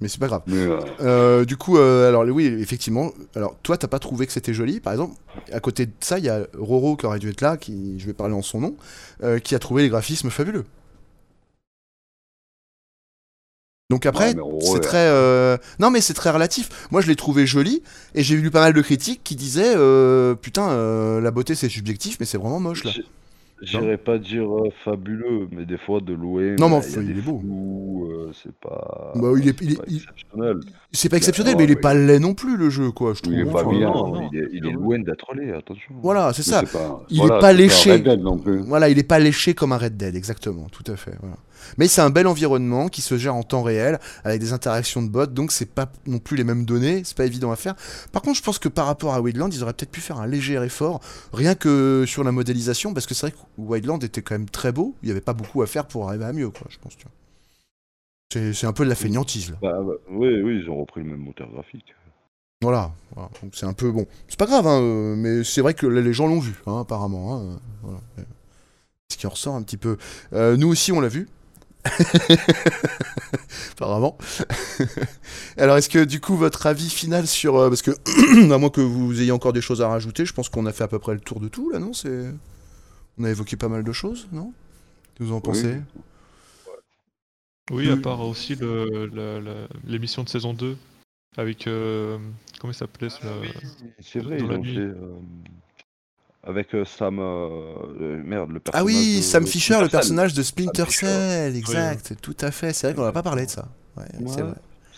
Mais c'est pas grave. Mais, euh, Euh, du coup, euh, alors oui, effectivement. Alors toi, t'as pas trouvé que c'était joli, par exemple. À côté de ça, il y a Roro qui aurait dû être là, qui, je vais parler en son nom, euh, qui a trouvé les graphismes fabuleux. Donc après, Ouais, c'est très, euh, non mais c'est très relatif. Moi, je l'ai trouvé joli et j'ai lu pas mal de critiques qui disaient, euh, putain, euh, la beauté c'est subjectif, mais c'est vraiment moche là. J'irais pas dire euh, fabuleux, mais des fois de louer. Non, mais bah, enfin, il est beau. euh, c'est pas. Bah, il est- c'est il est- pas il- exceptionnel. C'est pas exceptionnel, Ouais, mais il est ouais. pas laid non plus le jeu, quoi. Je trouve. Il est pas Enfin, bien. Non, non, il est, il est loin d'être laid, attention. Voilà, c'est ça. pas- Il voilà, est pas léché. Red Dead non plus. Voilà, il est pas léché comme un Red Dead, exactement, tout à fait. Voilà. Mais c'est un bel environnement qui se gère en temps réel avec des interactions de bots, donc c'est pas non plus les mêmes données, c'est pas évident à faire. Par contre, je pense que par rapport à Wildland, ils auraient peut-être pu faire un léger effort, rien que sur la modélisation, parce que c'est vrai que Wildland était quand même très beau, il y avait pas beaucoup à faire pour arriver à mieux, quoi, je pense. tu vois. C'est c'est un peu de la feignantise là. Bah, bah, oui, oui, ils ont repris le même moteur graphique. Voilà, voilà. donc c'est un peu bon. C'est pas grave, hein, mais c'est vrai que les gens l'ont vu, hein, apparemment. hein, voilà. Ce qui en ressort un petit peu. Euh, nous aussi, on l'a vu. [LAUGHS] apparemment. [LAUGHS] Alors, est-ce que du coup, votre avis final sur. euh, parce que, [CLEARS THROAT] à moins que vous ayez encore des choses à rajouter, je pense qu'on a fait à peu près le tour de tout, là, non? C'est. On a évoqué pas mal de choses, non? Que vous en pensez? Oui, à part aussi le- la- la- l'émission de saison 2 avec. euh, comment il s'appelait ce- C'est vrai, Dans ils la ont nuit. Euh, avec euh, Sam. euh, euh, merde, le personnage. Ah oui, de- Sam Fisher, le Cell. personnage de Splinter. Cell, exact, tout à fait. C'est vrai qu'on n'a pas parlé de ça. Ouais, c'est Ouais, vrai.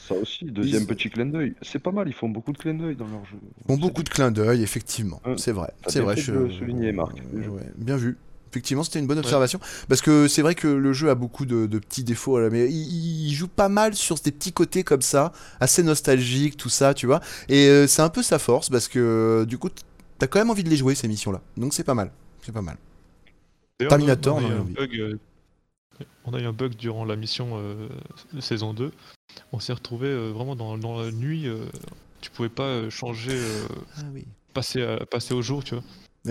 Ça aussi, deuxième Ils- petit clin d'œil. C'est pas mal, ils font beaucoup de clins d'œil dans leur jeu. Ils font beaucoup de clins d'œil, effectivement. Ouais. C'est vrai. C'est vrai. de le souligner, Marc. Ouais, bien vu. Effectivement, c'était une bonne observation. Parce que c'est vrai que le jeu a beaucoup de, de petits défauts. Mais il, il joue pas mal sur des petits côtés comme ça, assez nostalgiques, tout ça, tu vois. Et euh, c'est un peu sa force parce que euh, du coup, t'as quand même envie de les jouer, ces missions-là. Donc c'est pas mal. C'est pas mal. Terminator, on a, eu on en a un envie. bug, euh, on a eu un bug durant la mission euh, saison 2. On s'est retrouvé euh, vraiment dans, dans la nuit. tu pouvais pas changer, Ah oui. passer, à- passer au jour, tu vois.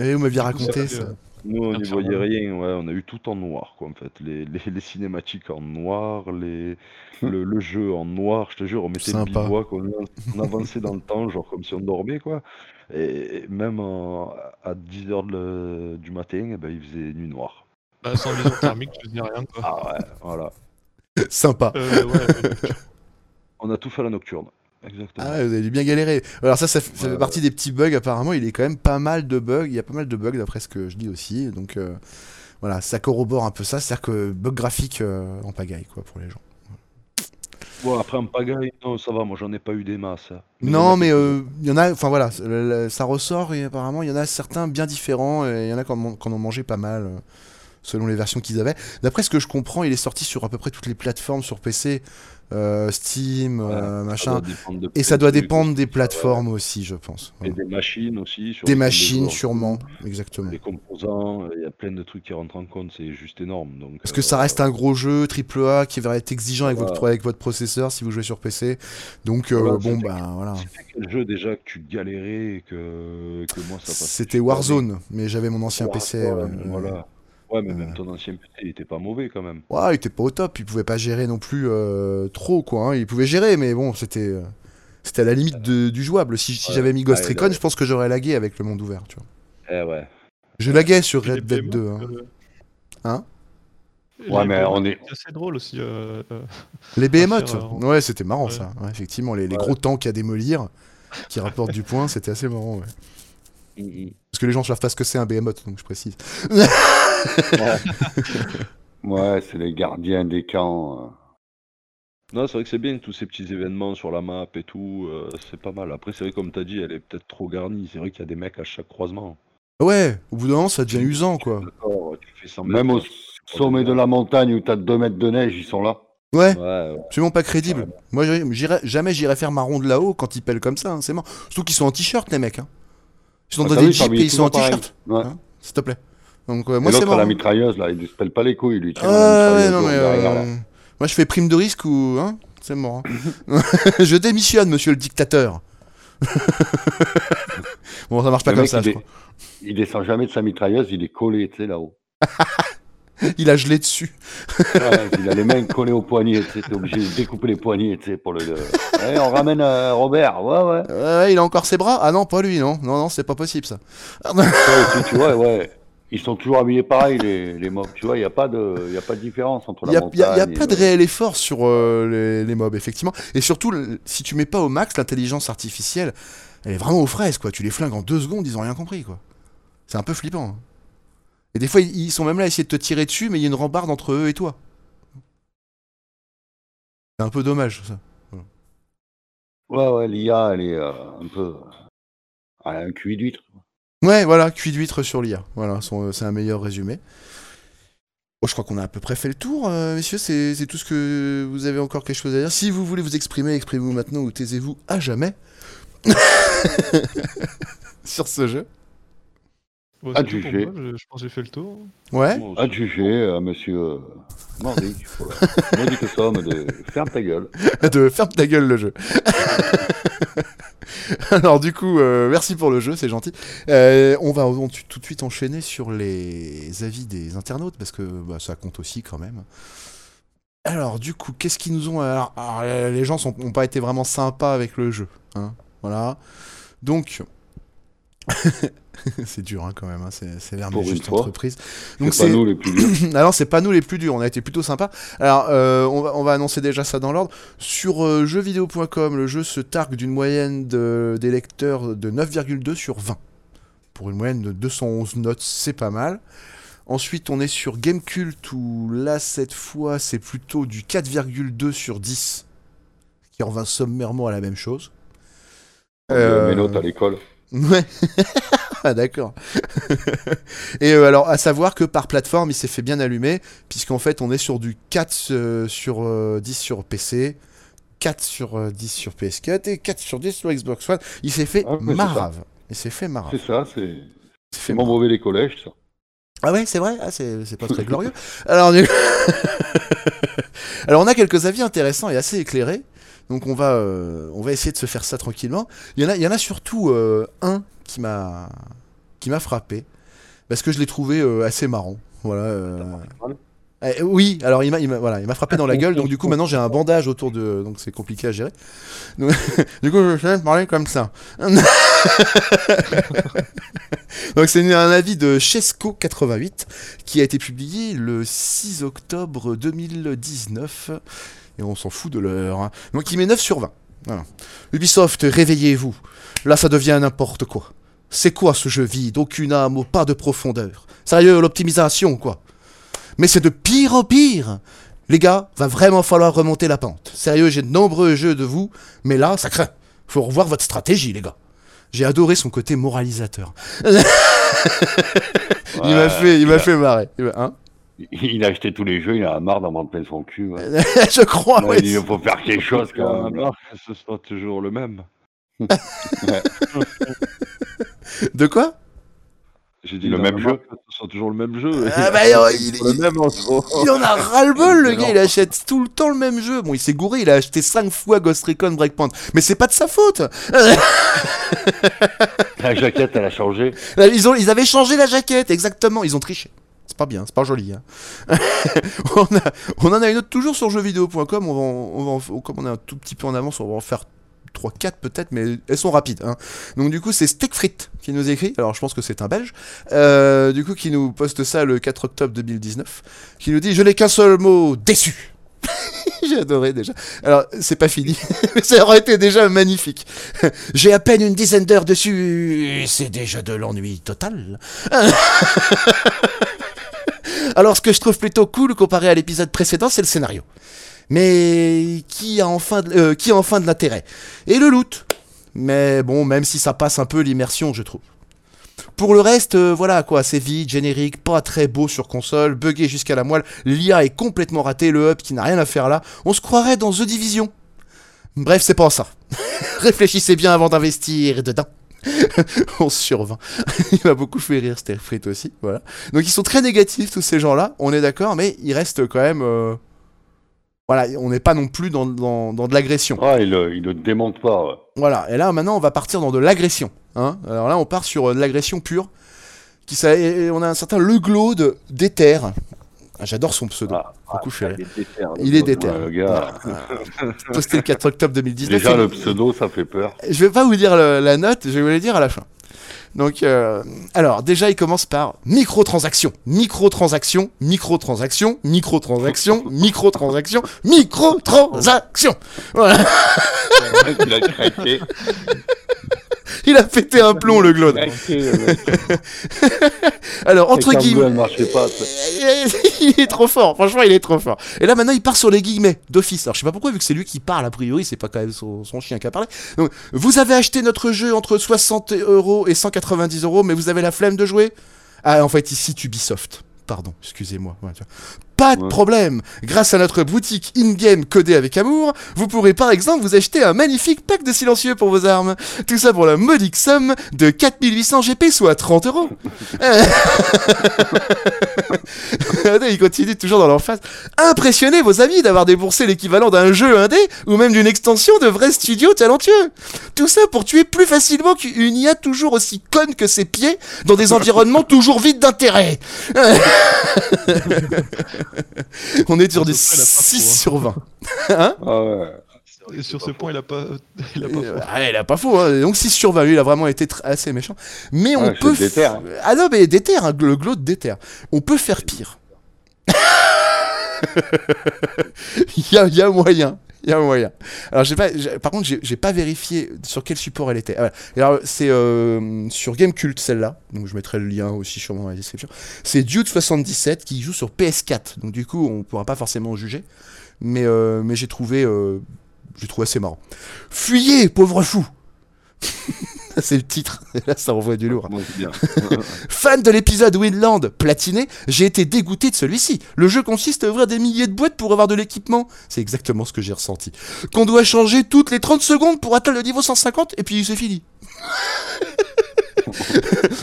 Et vous m'aviez ça raconté ça. Euh, Nous, on n'y voyait rien, ouais, on a eu tout en noir, quoi, en fait. Les, les, les cinématiques en noir, les, le, le jeu en noir, je te jure, on mettait le Sympa. bivouac, on, on avançait dans le temps, genre comme si on dormait, quoi. Et même en- à 10h du matin, eh ben, il faisait nuit noire. bah, sans vision thermique, tu faisais rien, quoi. Ah ouais, voilà. [LAUGHS] Sympa. Euh, ouais, ouais, On a tout fait à la nocturne. Exactement. Ah, vous avez bien galéré. Alors ça, ça, fait- partie des petits bugs. Apparemment, il est quand même pas mal de bugs. Il y a pas mal de bugs d'après ce que je dis aussi. Donc euh, voilà, ça corrobore un peu ça. C'est-à-dire que bug graphique euh, en pagaille, quoi, pour les gens. Bon, après, en pagaille, non, ça va, moi, j'en ai pas eu des masses. hein. Non, a mais euh, il y en a. Enfin voilà, ça- ressort et apparemment, il y en a certains bien différents. Et il y en a qui en, ont- qui en ont mangé pas mal. Selon les versions qu'ils avaient. D'après ce que je comprends, il est sorti sur à peu près toutes les plateformes sur PC, euh, Steam, euh, ça machin. Et ça doit dépendre des plateformes aussi, je pense. Et des machines aussi. sur Des machines, sûrement. Exactement. les composants, il y a plein de trucs qui rentrent en compte, c'est juste énorme. Donc, Parce que euh, ça reste un gros jeu AAA qui va être exigeant avec, votre, avec votre processeur si vous jouez sur PC. Donc bon c'était- bah voilà. C'était quel jeu déjà que tu galérais et que, que moi ça passait C'était. Warzone, mais j'avais mon ancien PC. voilà. Ouais, mais même Ouais. ton ancien PC, il était pas mauvais quand même. Ouais, il était pas au top, il pouvait pas gérer non plus euh, trop quoi. hein. Il pouvait gérer, mais bon, c'était euh, c'était à la limite de- du jouable. Si, si Ouais. j'avais mis Ghost Ouais, Recon, ouais. je pense que j'aurais lagué avec le monde ouvert. Tu vois. Eh ouais. Je laguais sur Red Dead behemoths, 2. hein. euh, Hein? Ouais, mais on est- C'est assez drôle aussi. euh, euh, Les [LAUGHS] behemoths, euh, ouais, c'était marrant ouais. ça. Ouais, effectivement, les, les Ouais. gros tanks à démolir qui rapportent du point, c'était assez marrant. Ouais. Mm, Parce que les gens ne savent pas ce que c'est un behemoth, donc je précise. Ouais, c'est les gardiens des camps. euh. Non, c'est vrai que c'est bien tous ces petits événements sur la map et tout, euh, c'est pas mal. Après, c'est vrai, comme t'as dit, elle est peut-être trop garnie. C'est vrai qu'il y a des mecs à chaque croisement. Ouais, au bout d'un moment, ça devient usant, quoi. Même au sommet de la montagne où t'as 2 mètres de neige, ils sont là. Ouais, Ouais, ouais. absolument pas crédible. Moi, j'irai- jamais j'irai faire ma ronde là-haut quand ils pèlent comme ça, hein, c'est mort. Surtout qu'ils sont en t-shirt, les mecs. Hein. Ils sont Ah, dans des jeeps et ils sont en t-shirt. Hein s'il te plaît. Donc, euh, moi, c'est l'autre à la mort. mitrailleuse, là, il se pèle pas les couilles, lui. mitrailleuse non, mais. euh, Moi, je fais prime de risque ou. Hein c'est mort. hein. [LAUGHS] [LAUGHS] je démissionne, monsieur le dictateur. [LAUGHS] bon, ça marche pas Le comme ça, il, je crois. il descend jamais de sa mitrailleuse, il est collé, tu sais, là-haut. [LAUGHS] Il a gelé dessus. Ouais, il a les mains collées aux poignets, tu sais, obligé de découper les poignets, tu sais, pour le. Ouais, on ramène euh, Robert, ouais, ouais. Il a encore ses bras Ah non, pas lui, non. Non, non, c'est pas possible ça. Tu vois, ouais. Ils sont toujours habillés pareil, les, les mobs, tu vois, il n'y a, pas de- y a pas de différence entre Il la n'y a, y a- y a montagne pas de réel effort sur euh, les, les mobs, effectivement. Et surtout, le- si tu mets pas au max l'intelligence artificielle, elle est vraiment aux fraises, quoi. Tu les flingues en deux secondes, ils ont rien compris, quoi. C'est un peu flippant. hein. Et des fois, ils sont même là à essayer de te tirer dessus, mais il y a une rambarde entre eux et toi. C'est un peu dommage, ça. Ouais, ouais, l'IA, elle est euh, un peu. Elle a un QI d'huître. Ouais, voilà, cuit d'huître sur l'IA. Voilà, son- c'est un meilleur résumé. Bon, je crois qu'on a à peu près fait le tour, euh, messieurs. C'est tout ce que vous avez encore quelque chose à dire. Si vous voulez vous exprimer, exprimez-vous maintenant ou taisez-vous à jamais [LAUGHS] sur ce jeu. Bon, moi, je, je pense que j'ai fait le tour. Ouais. Aussi. Adjugé à monsieur euh, Mordic. Voilà. Maudite somme de ferme ta gueule. [LAUGHS] de ferme ta gueule le jeu. [LAUGHS] Alors du coup, euh, merci pour le jeu, c'est gentil. Euh, on va on- tout de suite enchaîner sur les avis des internautes parce que bah, ça compte aussi quand même. Alors du coup, qu'est-ce qu'ils nous ont alors, alors, Les gens n'ont pas été vraiment sympas avec le jeu, hein, voilà. Donc [LAUGHS] [LAUGHS] c'est dur hein, quand même, hein, c'est l'air juste fois. entreprise. C'est pas nous les plus durs. [COUGHS] Alors c'est pas nous les plus durs, on a été plutôt sympa. Alors euh, on, va, on va annoncer déjà ça dans l'ordre. Sur euh, jeuxvideo.com, le jeu se targue d'une moyenne de- des lecteurs de 9,2 sur 20. Pour une moyenne de 211 notes, c'est pas mal. Ensuite, on est sur Gamecult où là, cette fois, c'est plutôt du 4,2 sur 10, qui revient sommairement à la même chose. Euh... Mes notes à l'école. [LAUGHS] Ouais. Ah d'accord. [LAUGHS] Et euh, alors, à savoir que par plateforme, il s'est fait bien allumer, puisqu'en fait, on est sur du 4 euh, sur euh, 10 sur PC, 4 sur euh, 10 sur PS4 et 4 sur 10 sur Xbox One. Il s'est fait Ah, marave. Il s'est fait marave. C'est ça, c'est c'est mauvais des collèges, ça. Ah ouais, c'est vrai? Ah, c'est pas très glorieux. Alors, [LAUGHS] Alors, on a quelques avis intéressants et assez éclairés. Donc, on va, euh, on va essayer de se faire ça tranquillement. Il y en a, surtout euh, un qui m'a qui m'a frappé. Parce que je l'ai trouvé euh, assez marrant. Voilà. Eh, oui, alors il m'a, il m'a- voilà, il m'a frappé dans la gueule, donc du coup maintenant j'ai un bandage autour de, donc c'est compliqué à gérer. [LAUGHS] Du coup je vais parler comme ça. [LAUGHS] donc c'est un avis de Chesco88 qui a été publié le 6 octobre 2019 et on s'en fout de l'heure. hein. Donc il met 9 sur 20. Voilà. Ubisoft, réveillez-vous. Là ça devient n'importe quoi. C'est quoi ce jeu vide? Aucune âme, pas de profondeur. Sérieux, l'optimisation quoi. Mais c'est de pire en pire. Les gars, va vraiment falloir remonter la pente. Sérieux, j'ai de nombreux jeux de vous, mais là, ça craint. Faut revoir votre stratégie, les gars. J'ai adoré son côté moralisateur. [LAUGHS] il m'a fait, il m'a fait marrer. Hein? Il a acheté tous les jeux, il en a marre d'en prendre plein son cul. ouais. [LAUGHS] Je crois. Ouais, ouais. il il faut faire quelque chose Il quand a même. marre que ce soit toujours le même. De quoi? J'ai dit Le il en a même jeu. Que ce soit toujours le même jeu. Ah [LAUGHS] bah, euh, il- le même en. Il en a ras-le-bol, le [LAUGHS] gars. Il achète tout le temps le même jeu. Bon, il s'est gouré. Il a acheté 5 fois Ghost Recon Breakpoint. Mais c'est pas de sa faute. La jaquette, elle a changé. Ils, ont, ils avaient changé la jaquette, exactement. Ils ont triché. C'est pas bien, c'est pas joli. hein. [LAUGHS] on, en a une autre toujours sur jeuxvideo.com. On comme on est un tout petit peu en avance, on va en faire 3-4 peut-être, mais elles sont rapides. hein. Donc du coup, c'est Steak Frites qui nous écrit. Alors je pense que c'est un Belge. Euh, du coup, qui nous poste ça le 4 octobre 2019. Qui nous dit Je n'ai qu'un seul mot déçu. [LAUGHS] J'ai adoré déjà. Alors, c'est pas fini, mais [LAUGHS] ça aurait été déjà magnifique. J'ai à peine une dizaine d'heures dessus, c'est déjà de l'ennui total. Alors, ce que je trouve plutôt cool comparé à l'épisode précédent, c'est le scénario. Mais qui a enfin de, euh, qui a enfin de l'intérêt? Et le loot. Mais bon, même si ça passe un peu l'immersion, je trouve. Pour le reste, euh, voilà quoi, c'est vide, générique, pas très beau sur console, buggé jusqu'à la moelle, l'IA est complètement raté, le hub qui n'a rien à faire là, on se croirait dans The Division. Bref, c'est pas ça. [LAUGHS] Réfléchissez bien avant d'investir dedans. [LAUGHS] on survint. [LAUGHS] Il m'a beaucoup fait rire, Starfleet aussi, voilà. Donc ils sont très négatifs tous ces gens-là, on est d'accord, mais ils restent quand même... euh, Voilà, on n'est pas non plus dans, dans, dans de l'agression. Ah, il, le- il le démonte pas. ouais. Voilà, et là maintenant on va partir dans de l'agression. Hein Alors là on part sur euh, de l'agression pure. Qui ça, et on a un certain Le Glaude d'Ether. Ah, J'adore son pseudo. Ah, Beaucoup rire. Il est déter, le gars. déter. [LAUGHS] Le gars. Posté le 4 octobre 2019. Déjà, le pseudo, ça fait peur. Je vais pas vous dire le- la note, je vais vous la dire à la fin. Donc, euh, alors, déjà, il commence par microtransaction, microtransaction, microtransaction, microtransaction, [LAUGHS] microtransaction, microtransaction. Voilà, Il a craqué. [LAUGHS] il a pété un plomb, le mec. [LAUGHS] Alors, entre guillemets, [LAUGHS] il est trop fort, franchement, il est trop fort. Et là, maintenant, il part sur les guillemets d'office. Alors, je sais pas pourquoi, vu que c'est lui qui parle, a priori, c'est pas quand même son, son chien qui a parlé. Donc, vous avez acheté notre jeu entre 60 euros et 190 euros, mais vous avez la flemme de jouer? Ah, en fait, ici, Ubisoft. Pardon, excusez-moi. Ouais. Pas de problème. Grâce à notre boutique in-game codée avec amour, vous pourrez par exemple vous acheter un magnifique pack de silencieux pour vos armes. Tout ça pour la modique somme de 4800 GP, soit 30 euros. [LAUGHS] Attends, il continue toujours dans l'emphase. Impressionnez vos amis d'avoir déboursé l'équivalent d'un jeu indé ou même d'une extension de vrais studios talentueux. Tout ça pour tuer plus facilement qu'une IA toujours aussi conne que ses pieds dans des environnements toujours vides d'intérêt. [LAUGHS] [LAUGHS] On est sur du Sur ce point, il a pas 6 faux, hein. sur 20. [LAUGHS] Ah ouais. Et sur ce point, il a pas, il a pas Euh, faux. ah, il a pas faux, hein. donc 6 sur 20, lui il a vraiment été assez méchant. Mais on Ouais, je peut. te déterre, hein. Ah non, mais déterre, hein, le glaude déterre. On peut faire pire. [LAUGHS] Il y a, il y a moyen. Il y a moyen. Alors, j'ai pas, par contre, j'ai pas vérifié sur quel support elle était. Ah, voilà. Alors, c'est euh, sur Gamecult celle-là. Donc, je mettrai le lien aussi sûrement dans la description. C'est Dude77 qui joue sur PS4. Donc, du coup, on pourra pas forcément juger. Mais, euh, mais j'ai trouvé, euh, j'ai trouvé assez marrant. Fuyez, pauvre fou [LAUGHS] [LAUGHS] C'est le titre. Et là, ça envoie du lourd. Bien. [LAUGHS] Fan de l'épisode Winland platiné, j'ai été dégoûté de celui-ci. Le jeu consiste à ouvrir des milliers de boîtes pour avoir de l'équipement. C'est exactement ce que j'ai ressenti. Qu'on doit changer toutes les 30 secondes pour atteindre le niveau 150 et puis c'est fini. [LAUGHS]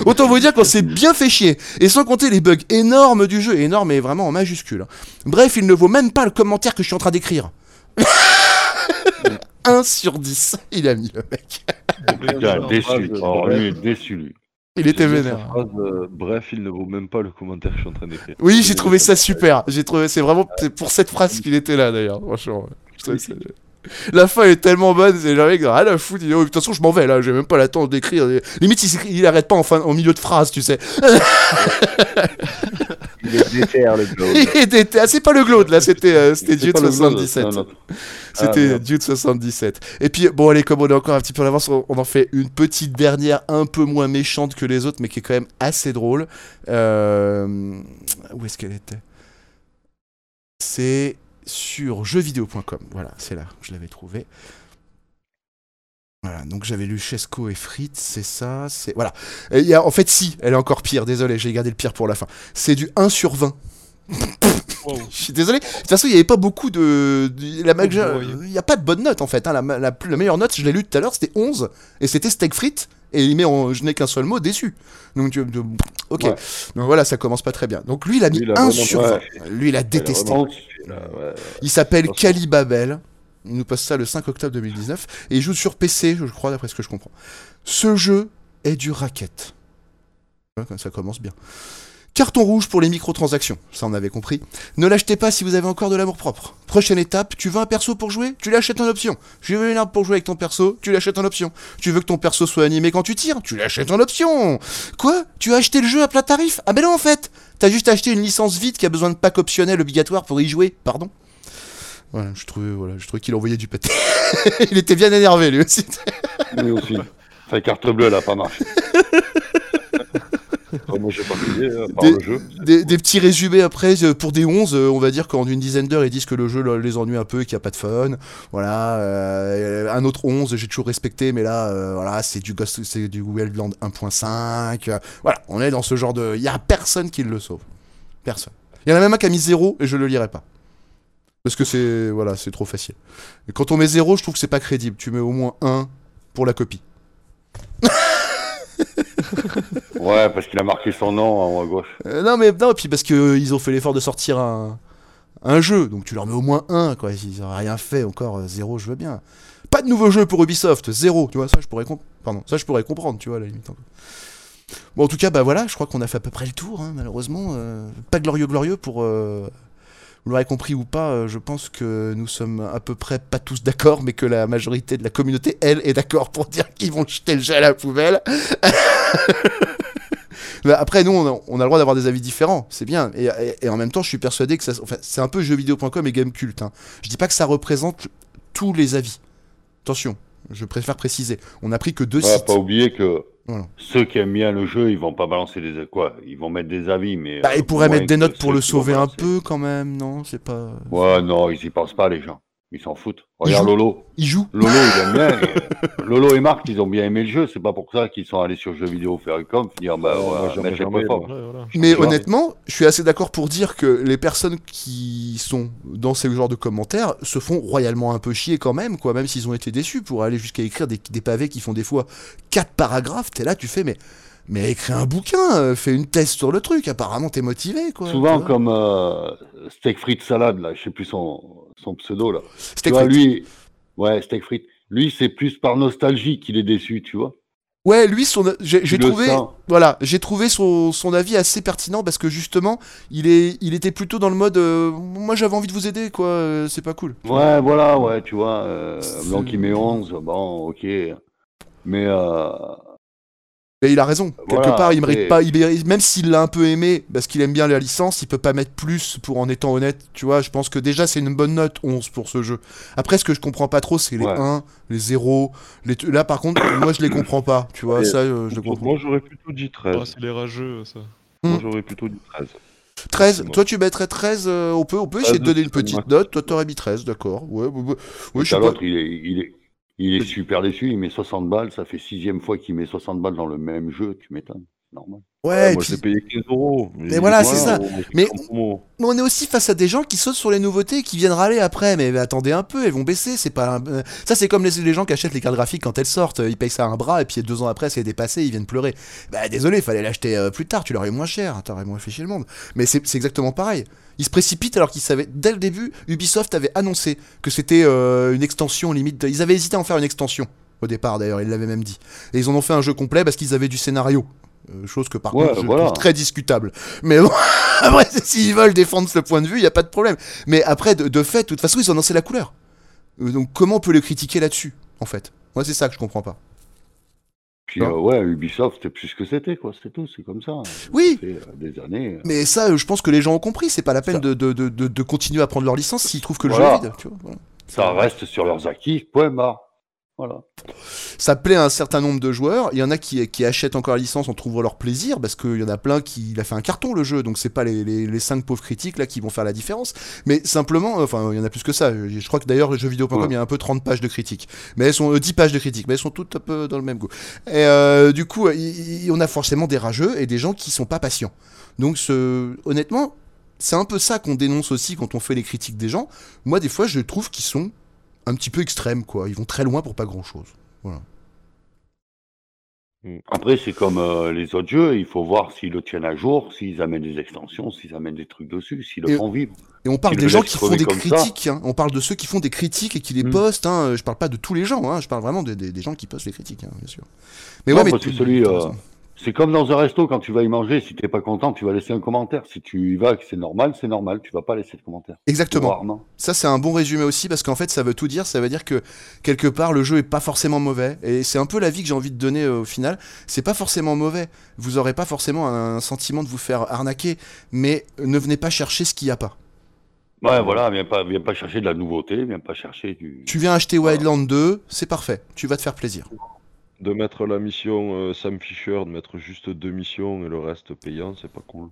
Autant vous dire qu'on s'est bien fait chier. Et sans compter les bugs énormes du jeu, énormes et vraiment en majuscule. Bref, il ne vaut même pas le commentaire que je suis en train d'écrire. 1 sur 10, [LAUGHS] il a mis le mec. Putain, déçu. bref, Oh, lui, déçu, lui. Il était vénère. phrase, euh, bref, il ne vaut même pas le commentaire que je suis en train d'écrire. Oui, j'ai trouvé ça super. J'ai trouvé, c'est vraiment c'est pour cette phrase qu'il était là d'ailleurs. Franchement, je trouvais ça- La fin est tellement bonne, c'est mec, rien à foutre. De toute façon, je m'en vais là, j'ai même pas le temps d'écrire. Limite, il, il arrête pas en, fin, en milieu de phrase, tu sais. [LAUGHS] Il est déter, le était- ah, c'est pas le glaude là, c'était euh, c'était pas le Glaude, 77. c'est un autre. C'était Ah, merde. Dude 77. Et puis, bon, allez, comme on est encore un petit peu en avance, on, on en fait une petite dernière, un peu moins méchante que les autres, mais qui est quand même assez drôle. Euh, Où est-ce qu'elle était? C'est sur jeuxvideo.com. Voilà, c'est là, je l'avais trouvé. Voilà, donc j'avais lu Chesco et Fritz, c'est ça, c'est... Voilà. Et y a, en fait, si, elle est encore pire, désolé, j'ai gardé le pire pour la fin. C'est du 1 sur 20. Wow. [LAUGHS] Je suis désolé. De toute façon, il n'y avait pas beaucoup de. la. Il n'y a pas de bonne note en fait. hein. La, la la meilleure note, je l'ai lu tout à l'heure, c'était 11. Et c'était steak frites. Et il met en, je n'ai qu'un seul mot, déçu. Donc, tu- de- ok. Ouais. Donc voilà, ça commence pas très bien. Donc lui, il a mis Lui, il a 1 vraiment- sur ouais. 20. Lui, il a détesté. Il s'appelle. Kali Babel. Il nous passe ça le 5 octobre 2019. Et il joue sur PC, je crois, d'après ce que je comprends. Ce jeu est du racket. Ça commence bien. Carton rouge pour les microtransactions, ça on avait compris. Ne l'achetez pas si vous avez encore de l'amour propre. Prochaine étape, tu veux un perso pour jouer? Tu l'achètes en option. Tu veux une arme pour jouer avec ton perso Tu l'achètes en option. Tu veux que ton perso soit animé quand tu tires Tu l'achètes en option. Quoi? Tu as acheté le jeu à plat tarif? Ah ben non en fait T'as juste acheté une licence vide qui a besoin de pack optionnel obligatoire pour y jouer, pardon? Voilà, je trouvais, voilà, je trouvais qu'il envoyait du pâté. [LAUGHS] il était bien énervé lui aussi. Lui aussi. Sa carte bleue, elle a pas marché. [LAUGHS] Enfin, moi, j'ai pas payé par Des- le jeu. Des, des petits résumés après, euh, pour des 11, euh, on va dire qu'en une dizaine d'heures, ils disent que le jeu le- les ennuie un peu et qu'il n'y a pas de fun. Voilà, euh, un autre 11, j'ai toujours respecté, mais là, euh, voilà, c'est du Ghost, c'est du Wildland 1.5. euh, voilà, on est dans ce genre de. Il n'y a personne qui le sauve. Personne. Il y en a même un qui a mis 0 et je le lirai pas. Parce que c'est voilà, c'est trop facile. Et quand on met 0, je trouve que c'est pas crédible. Tu mets au moins 1 pour la copie. [LAUGHS] [LAUGHS] Ouais, parce qu'il a marqué son nom haut à gauche. Euh, non, mais non, et puis parce qu'ils ont fait l'effort de sortir un, jeu, donc tu leur mets au moins un, quoi. S'ils n'ont rien fait, encore euh, zéro, je veux bien. Pas de nouveaux jeux pour Ubisoft, zéro. Tu vois, ça je pourrais, Pardon, ça, je pourrais comprendre, tu vois, la limite. Bon, en tout cas, bah voilà, je crois qu'on a fait à peu près le tour, hein, malheureusement. euh, pas glorieux, glorieux pour. Vous l'aurez compris ou pas, euh, je pense que nous sommes à peu près pas tous d'accord, mais que la majorité de la communauté, elle, est d'accord pour dire qu'ils vont jeter le jeu à la poubelle. Mais [LAUGHS] après, nous, on a, on a le droit d'avoir des avis différents, c'est bien. Et, et- et en même temps, je suis persuadé que ça, enfin, c'est un peu jeuxvideo.com et Gamecult. Hein. Je dis pas que ça représente tous les avis. Attention, je préfère préciser. On a pris que deux Ouais, sites. pas oublier que Voilà. ceux qui aiment bien le jeu, ils vont pas balancer des quoi Ils vont mettre des avis, mais. Bah, ils pourraient mettre des notes pour le sauver un peu quand même, non C'est pas. Ouais, non, ils y pensent pas, les gens. Ils s'en foutent. Regarde. Lolo. Ils jouent. Lolo, il aime bien. et- [LAUGHS] Lolo et Marc, ils ont bien aimé le jeu. C'est pas pour ça qu'ils sont allés sur jeux vidéo faire une com, dire bah, Ouais, va jamais. Ouais, voilà. Mais honnêtement, je suis assez d'accord pour dire que les personnes qui sont dans ce genre de commentaires se font royalement un peu chier quand même, quoi, même s'ils ont été déçus pour aller jusqu'à écrire des, des pavés qui font des fois quatre paragraphes. T'es là, tu fais, mais, mais écris un bouquin, euh, fais une thèse sur le truc. Apparemment, t'es motivé, quoi. Souvent, comme euh, Steak Frites Salade, là, je sais plus son, son pseudo, là. Steak vois, frites. lui, ouais, Steak Frites. Lui, c'est plus par nostalgie qu'il est déçu, tu vois. Ouais, lui, son, j'ai trouvé, sens. voilà, j'ai trouvé son, son avis assez pertinent parce que justement, il est, il était plutôt dans le mode, euh, moi j'avais envie de vous aider, quoi. euh, c'est pas cool. Ouais, voilà, ouais, tu vois. euh, donc, il met 11, bon, ok. Mais, Et il a raison. Quelque Voilà, part, il mérite pas. il même s'il l'a un peu aimé, parce qu'il aime bien la licence, il peut pas mettre plus pour en étant honnête. Tu vois, je pense que déjà c'est une bonne note 11 pour ce jeu. Après, ce que je comprends pas trop, c'est les Ouais. 1, les 0. Les Là, par contre, [COUGHS] moi je les comprends pas. Tu vois, Et ça, euh, je comprends. Moi, j'aurais plutôt dit 13. Ah, c'est les rageux, ça. Moi, j'aurais plutôt dit 13. 13, c'est moi. toi tu mettrais 13, euh, on peut, on peut essayer de 13, donner une petite note. Toi, t'aurais mis 13, d'accord. Ouais, ouais, ouais. Ouais, je sais pas. l'autre, il est, il, est, il est super déçu, il met 60 balles, ça fait sixième fois qu'il met 60 balles dans le même jeu, tu m'étonnes. Normal. Ouais, moi, puis- je l'ai payé 15 euros. Mais voilà, c'est ça. Mais- on est aussi face à des gens qui sautent sur les nouveautés et qui viennent râler après. Mais attendez un peu, elles vont baisser. C'est pas un- euh, ça, c'est comme les, les gens qui achètent les cartes graphiques quand elles sortent. Ils payent ça un bras et puis deux ans après, c'est dépassé. Ils viennent pleurer. Bah désolé, fallait l'acheter euh, plus tard. Tu l'aurais eu moins cher. T'aurais moins fait chier le monde. Mais c'est c'est exactement pareil. Ils se précipitent alors qu'ils savaient dès le début. Ubisoft avait annoncé que c'était euh, une extension limite. de- Ils avaient hésité à en faire une extension au départ. D'ailleurs, ils l'avaient même dit. Et ils en ont fait un jeu complet parce qu'ils avaient du scénario. Euh, chose que par Ouais, contre je voilà. trouve très discutable. Mais bon, [LAUGHS] après, s'ils veulent défendre ce point de vue, il n'y a pas de problème. Mais après, de, de fait, de toute façon, ils ont annoncé la couleur. Euh, Donc comment on peut le critiquer là-dessus, en fait? Moi, c'est ça que je comprends pas. Puis euh, ouais, Ubisoft, c'est plus ce que c'était, quoi. C'était tout, c'est comme ça. Oui. Euh, des années. euh, Mais ça, je pense que les gens ont compris. C'est pas la peine de, de, de, de- de continuer à prendre leur licence s'ils trouvent que le Voilà. jeu est vide. tu vois, voilà. Ça reste sur leurs acquis, point barre. Voilà. Ça plaît à un certain nombre de joueurs. Il y en a qui, qui achètent encore la licence en trouvant leur plaisir, parce qu'il y en a plein qui. Il a fait un carton le jeu, donc c'est pas les, les, les 5 pauvres critiques là qui vont faire la différence. Mais simplement, enfin, il y en a plus que ça. Je, je crois que d'ailleurs, jeuxvideo.com, Ouais. il y a un peu 30 pages de critiques. Mais elles sont. euh, 10 pages de critiques, mais elles sont toutes un peu dans le même goût. Et euh, du coup, il- il- on a forcément des rageux et des gens qui sont pas patients. Donc, ce, honnêtement, c'est un peu ça qu'on dénonce aussi quand on fait les critiques des gens. Moi, des fois, je trouve qu'ils sont un petit peu extrêmes, quoi. Ils vont très loin pour pas grand chose. Après, c'est comme euh, les autres jeux, il faut voir s'ils le tiennent à jour, s'ils amènent des extensions, s'ils amènent des trucs dessus, s'ils le font vivre. Et on parle des gens qui font des critiques. hein. On parle de ceux qui font des critiques et qui les Mm. postent. Hein. Je parle pas de tous les gens. Hein. Je parle vraiment des, des- des gens qui postent les critiques, hein, bien sûr. Mais Non, ouais, mais parce que celui, euh. C'est comme dans un resto, quand tu vas y manger, si t'es pas content, tu vas laisser un commentaire. Si tu y vas, que c'est normal, c'est normal, tu vas pas laisser de commentaire. Exactement. Rarement. Ça, c'est un bon résumé aussi parce qu'en fait, ça veut tout dire. Ça veut dire que quelque part, le jeu est pas forcément mauvais. Et c'est un peu l'avis que j'ai envie de donner euh, au final. C'est pas forcément mauvais. Vous aurez pas forcément un sentiment de vous faire arnaquer, mais ne venez pas chercher ce qu'il y a pas. Ouais, voilà, viens pas, viens pas chercher de la nouveauté, viens pas chercher du. Tu viens acheter Wildland 2, c'est parfait. Tu vas te faire plaisir. De mettre la mission euh, Sam Fisher, de mettre juste deux missions et le reste payant, c'est pas cool.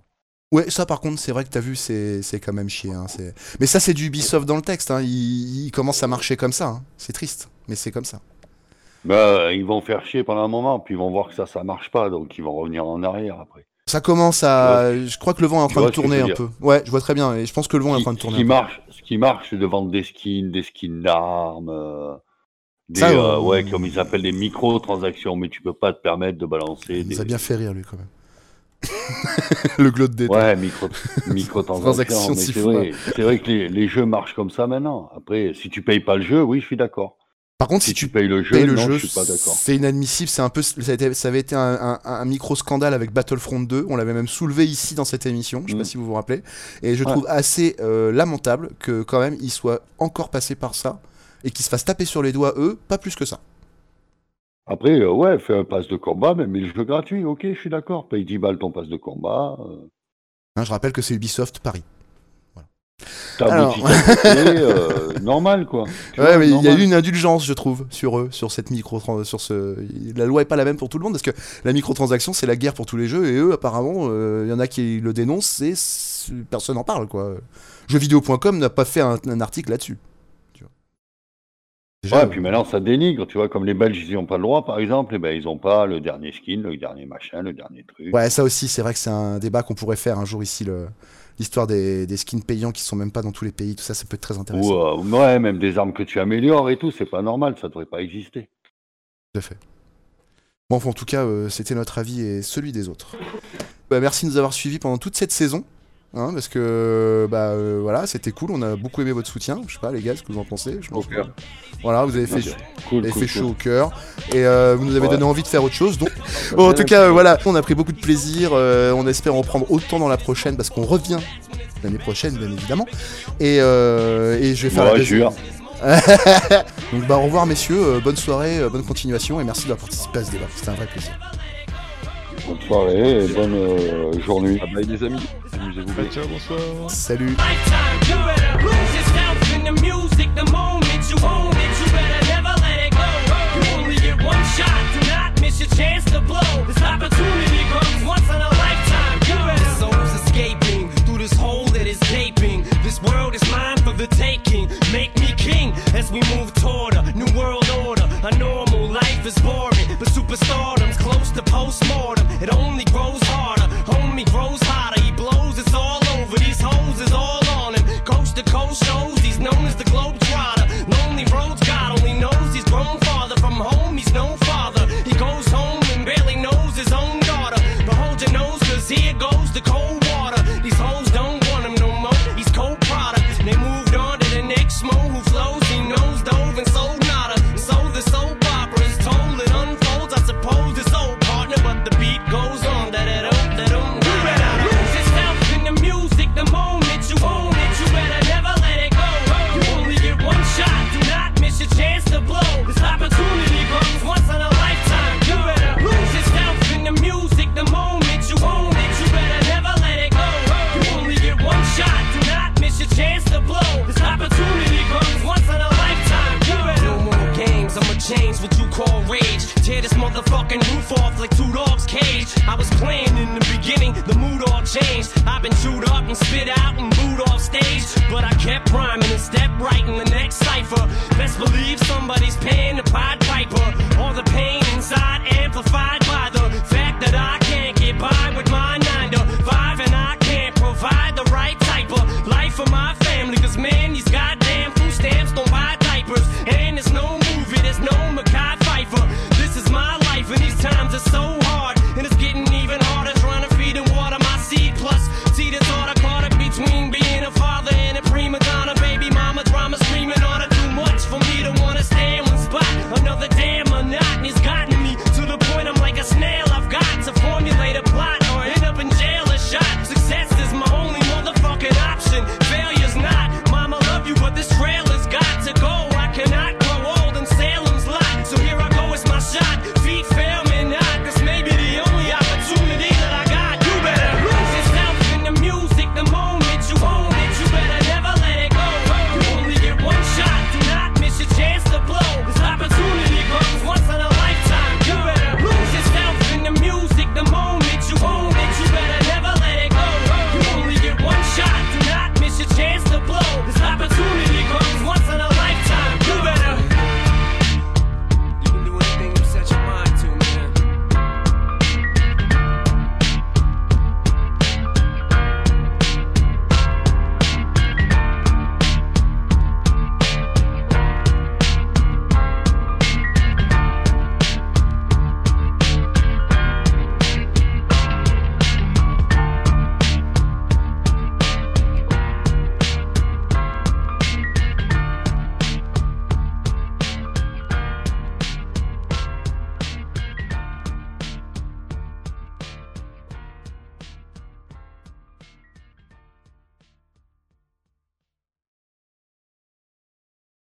Ouais, ça par contre, c'est vrai que t'as vu, c'est c'est quand même chier. hein, Mais ça, c'est du Ubisoft dans le texte. Hein. Il, il commence à marcher comme ça. hein. C'est triste, mais c'est comme ça. Bah, ils vont faire chier pendant un moment, puis ils vont voir que ça, ça marche pas, donc ils vont revenir en arrière après. Ça commence à. Je crois que le vent est en train de tourner un peu. Ouais, je vois très bien. Et je pense que le vent est en train de tourner. ce qui un peu. marche, ce qui marche, c'est de vendre des skins, des skins d'armes, euh, des, Ça, euh, euh, ouais, comme ils appellent des micro-transactions, mais tu peux pas te permettre de balancer Il des. a bien fait rire, lui, quand même. [LAUGHS] le glotte d'été. Ouais, micro, micro-transactions. Transactions, c'est vrai, que les, les jeux marchent comme ça maintenant. Après, si tu payes pas le jeu, oui, je suis d'accord. Par contre, Si, si, tu payes le jeu, payes le non, jeu, je suis pas d'accord. c'est inadmissible. C'est un peu, ça, été- ça avait été un, un- un micro scandale avec Battlefront 2. On l'avait même soulevé ici dans cette émission. Je sais pas Mm. si vous vous rappelez. Et je Ouais. trouve assez euh, lamentable que quand même il soit encore passé par ça et qu'il se fasse taper sur les doigts eux, pas plus que ça. Après, euh, ouais, fais un pass de combat, mais le jeu gratuit, ok, je suis d'accord. Paye 10 balles ton pass de combat. euh, Hein, je rappelle que c'est Ubisoft Paris. ta Alors. boutique à côté, euh, [LAUGHS] normal, quoi. Tu Ouais, vois, mais il y a eu une indulgence, je trouve, sur eux, sur cette micro, sur ce. La loi est pas la même pour tout le monde parce que la microtransaction c'est la guerre pour tous les jeux et eux apparemment, euh, il y en a qui le dénoncent et personne n'en parle quoi. Jeuxvideo.com n'a pas fait un, un article là-dessus. Déjà, Ouais, puis maintenant ça dénigre, tu vois, comme les Belges ils n'ont pas le droit, par exemple, et ben ils n'ont pas le dernier skin, le dernier machin, le dernier truc. Ouais, ça aussi, c'est vrai que c'est un débat qu'on pourrait faire un jour ici, le- l'histoire des, des skins payants qui sont même pas dans tous les pays, tout ça, ça peut être très intéressant. Ou euh, ouais, même des armes que tu améliores et tout, c'est pas normal, ça devrait pas exister. Tout à fait. Bon, enfin, en tout cas, euh, c'était notre avis et celui des autres. Bah, merci de nous avoir suivis pendant toute cette saison. Hein, parce que bah euh, voilà, c'était cool, on a beaucoup aimé votre soutien. Je sais pas les gars, ce que vous en pensez. Je pense Au que- cœur. Voilà, vous avez fait, Ok. vous Cool, avez cool, fait cool. chaud au cœur et euh, vous nous avez Ouais. donné envie de faire autre chose. Donc, [LAUGHS] bon, en tout cas, euh, voilà, on a pris beaucoup de plaisir. on espère en prendre autant dans la prochaine parce qu'on revient l'année prochaine, bien évidemment. Et, et je vais faire Ouais, la jure. [LAUGHS] Donc bah au revoir messieurs, bonne soirée, bonne continuation et merci d'avoir participé à ce débat. C'était un vrai plaisir. Bonne soirée et bonne euh, journée. Ah bye les amis, amusez-vous bien. Ciao, bonsoir. Salut. lifetime. You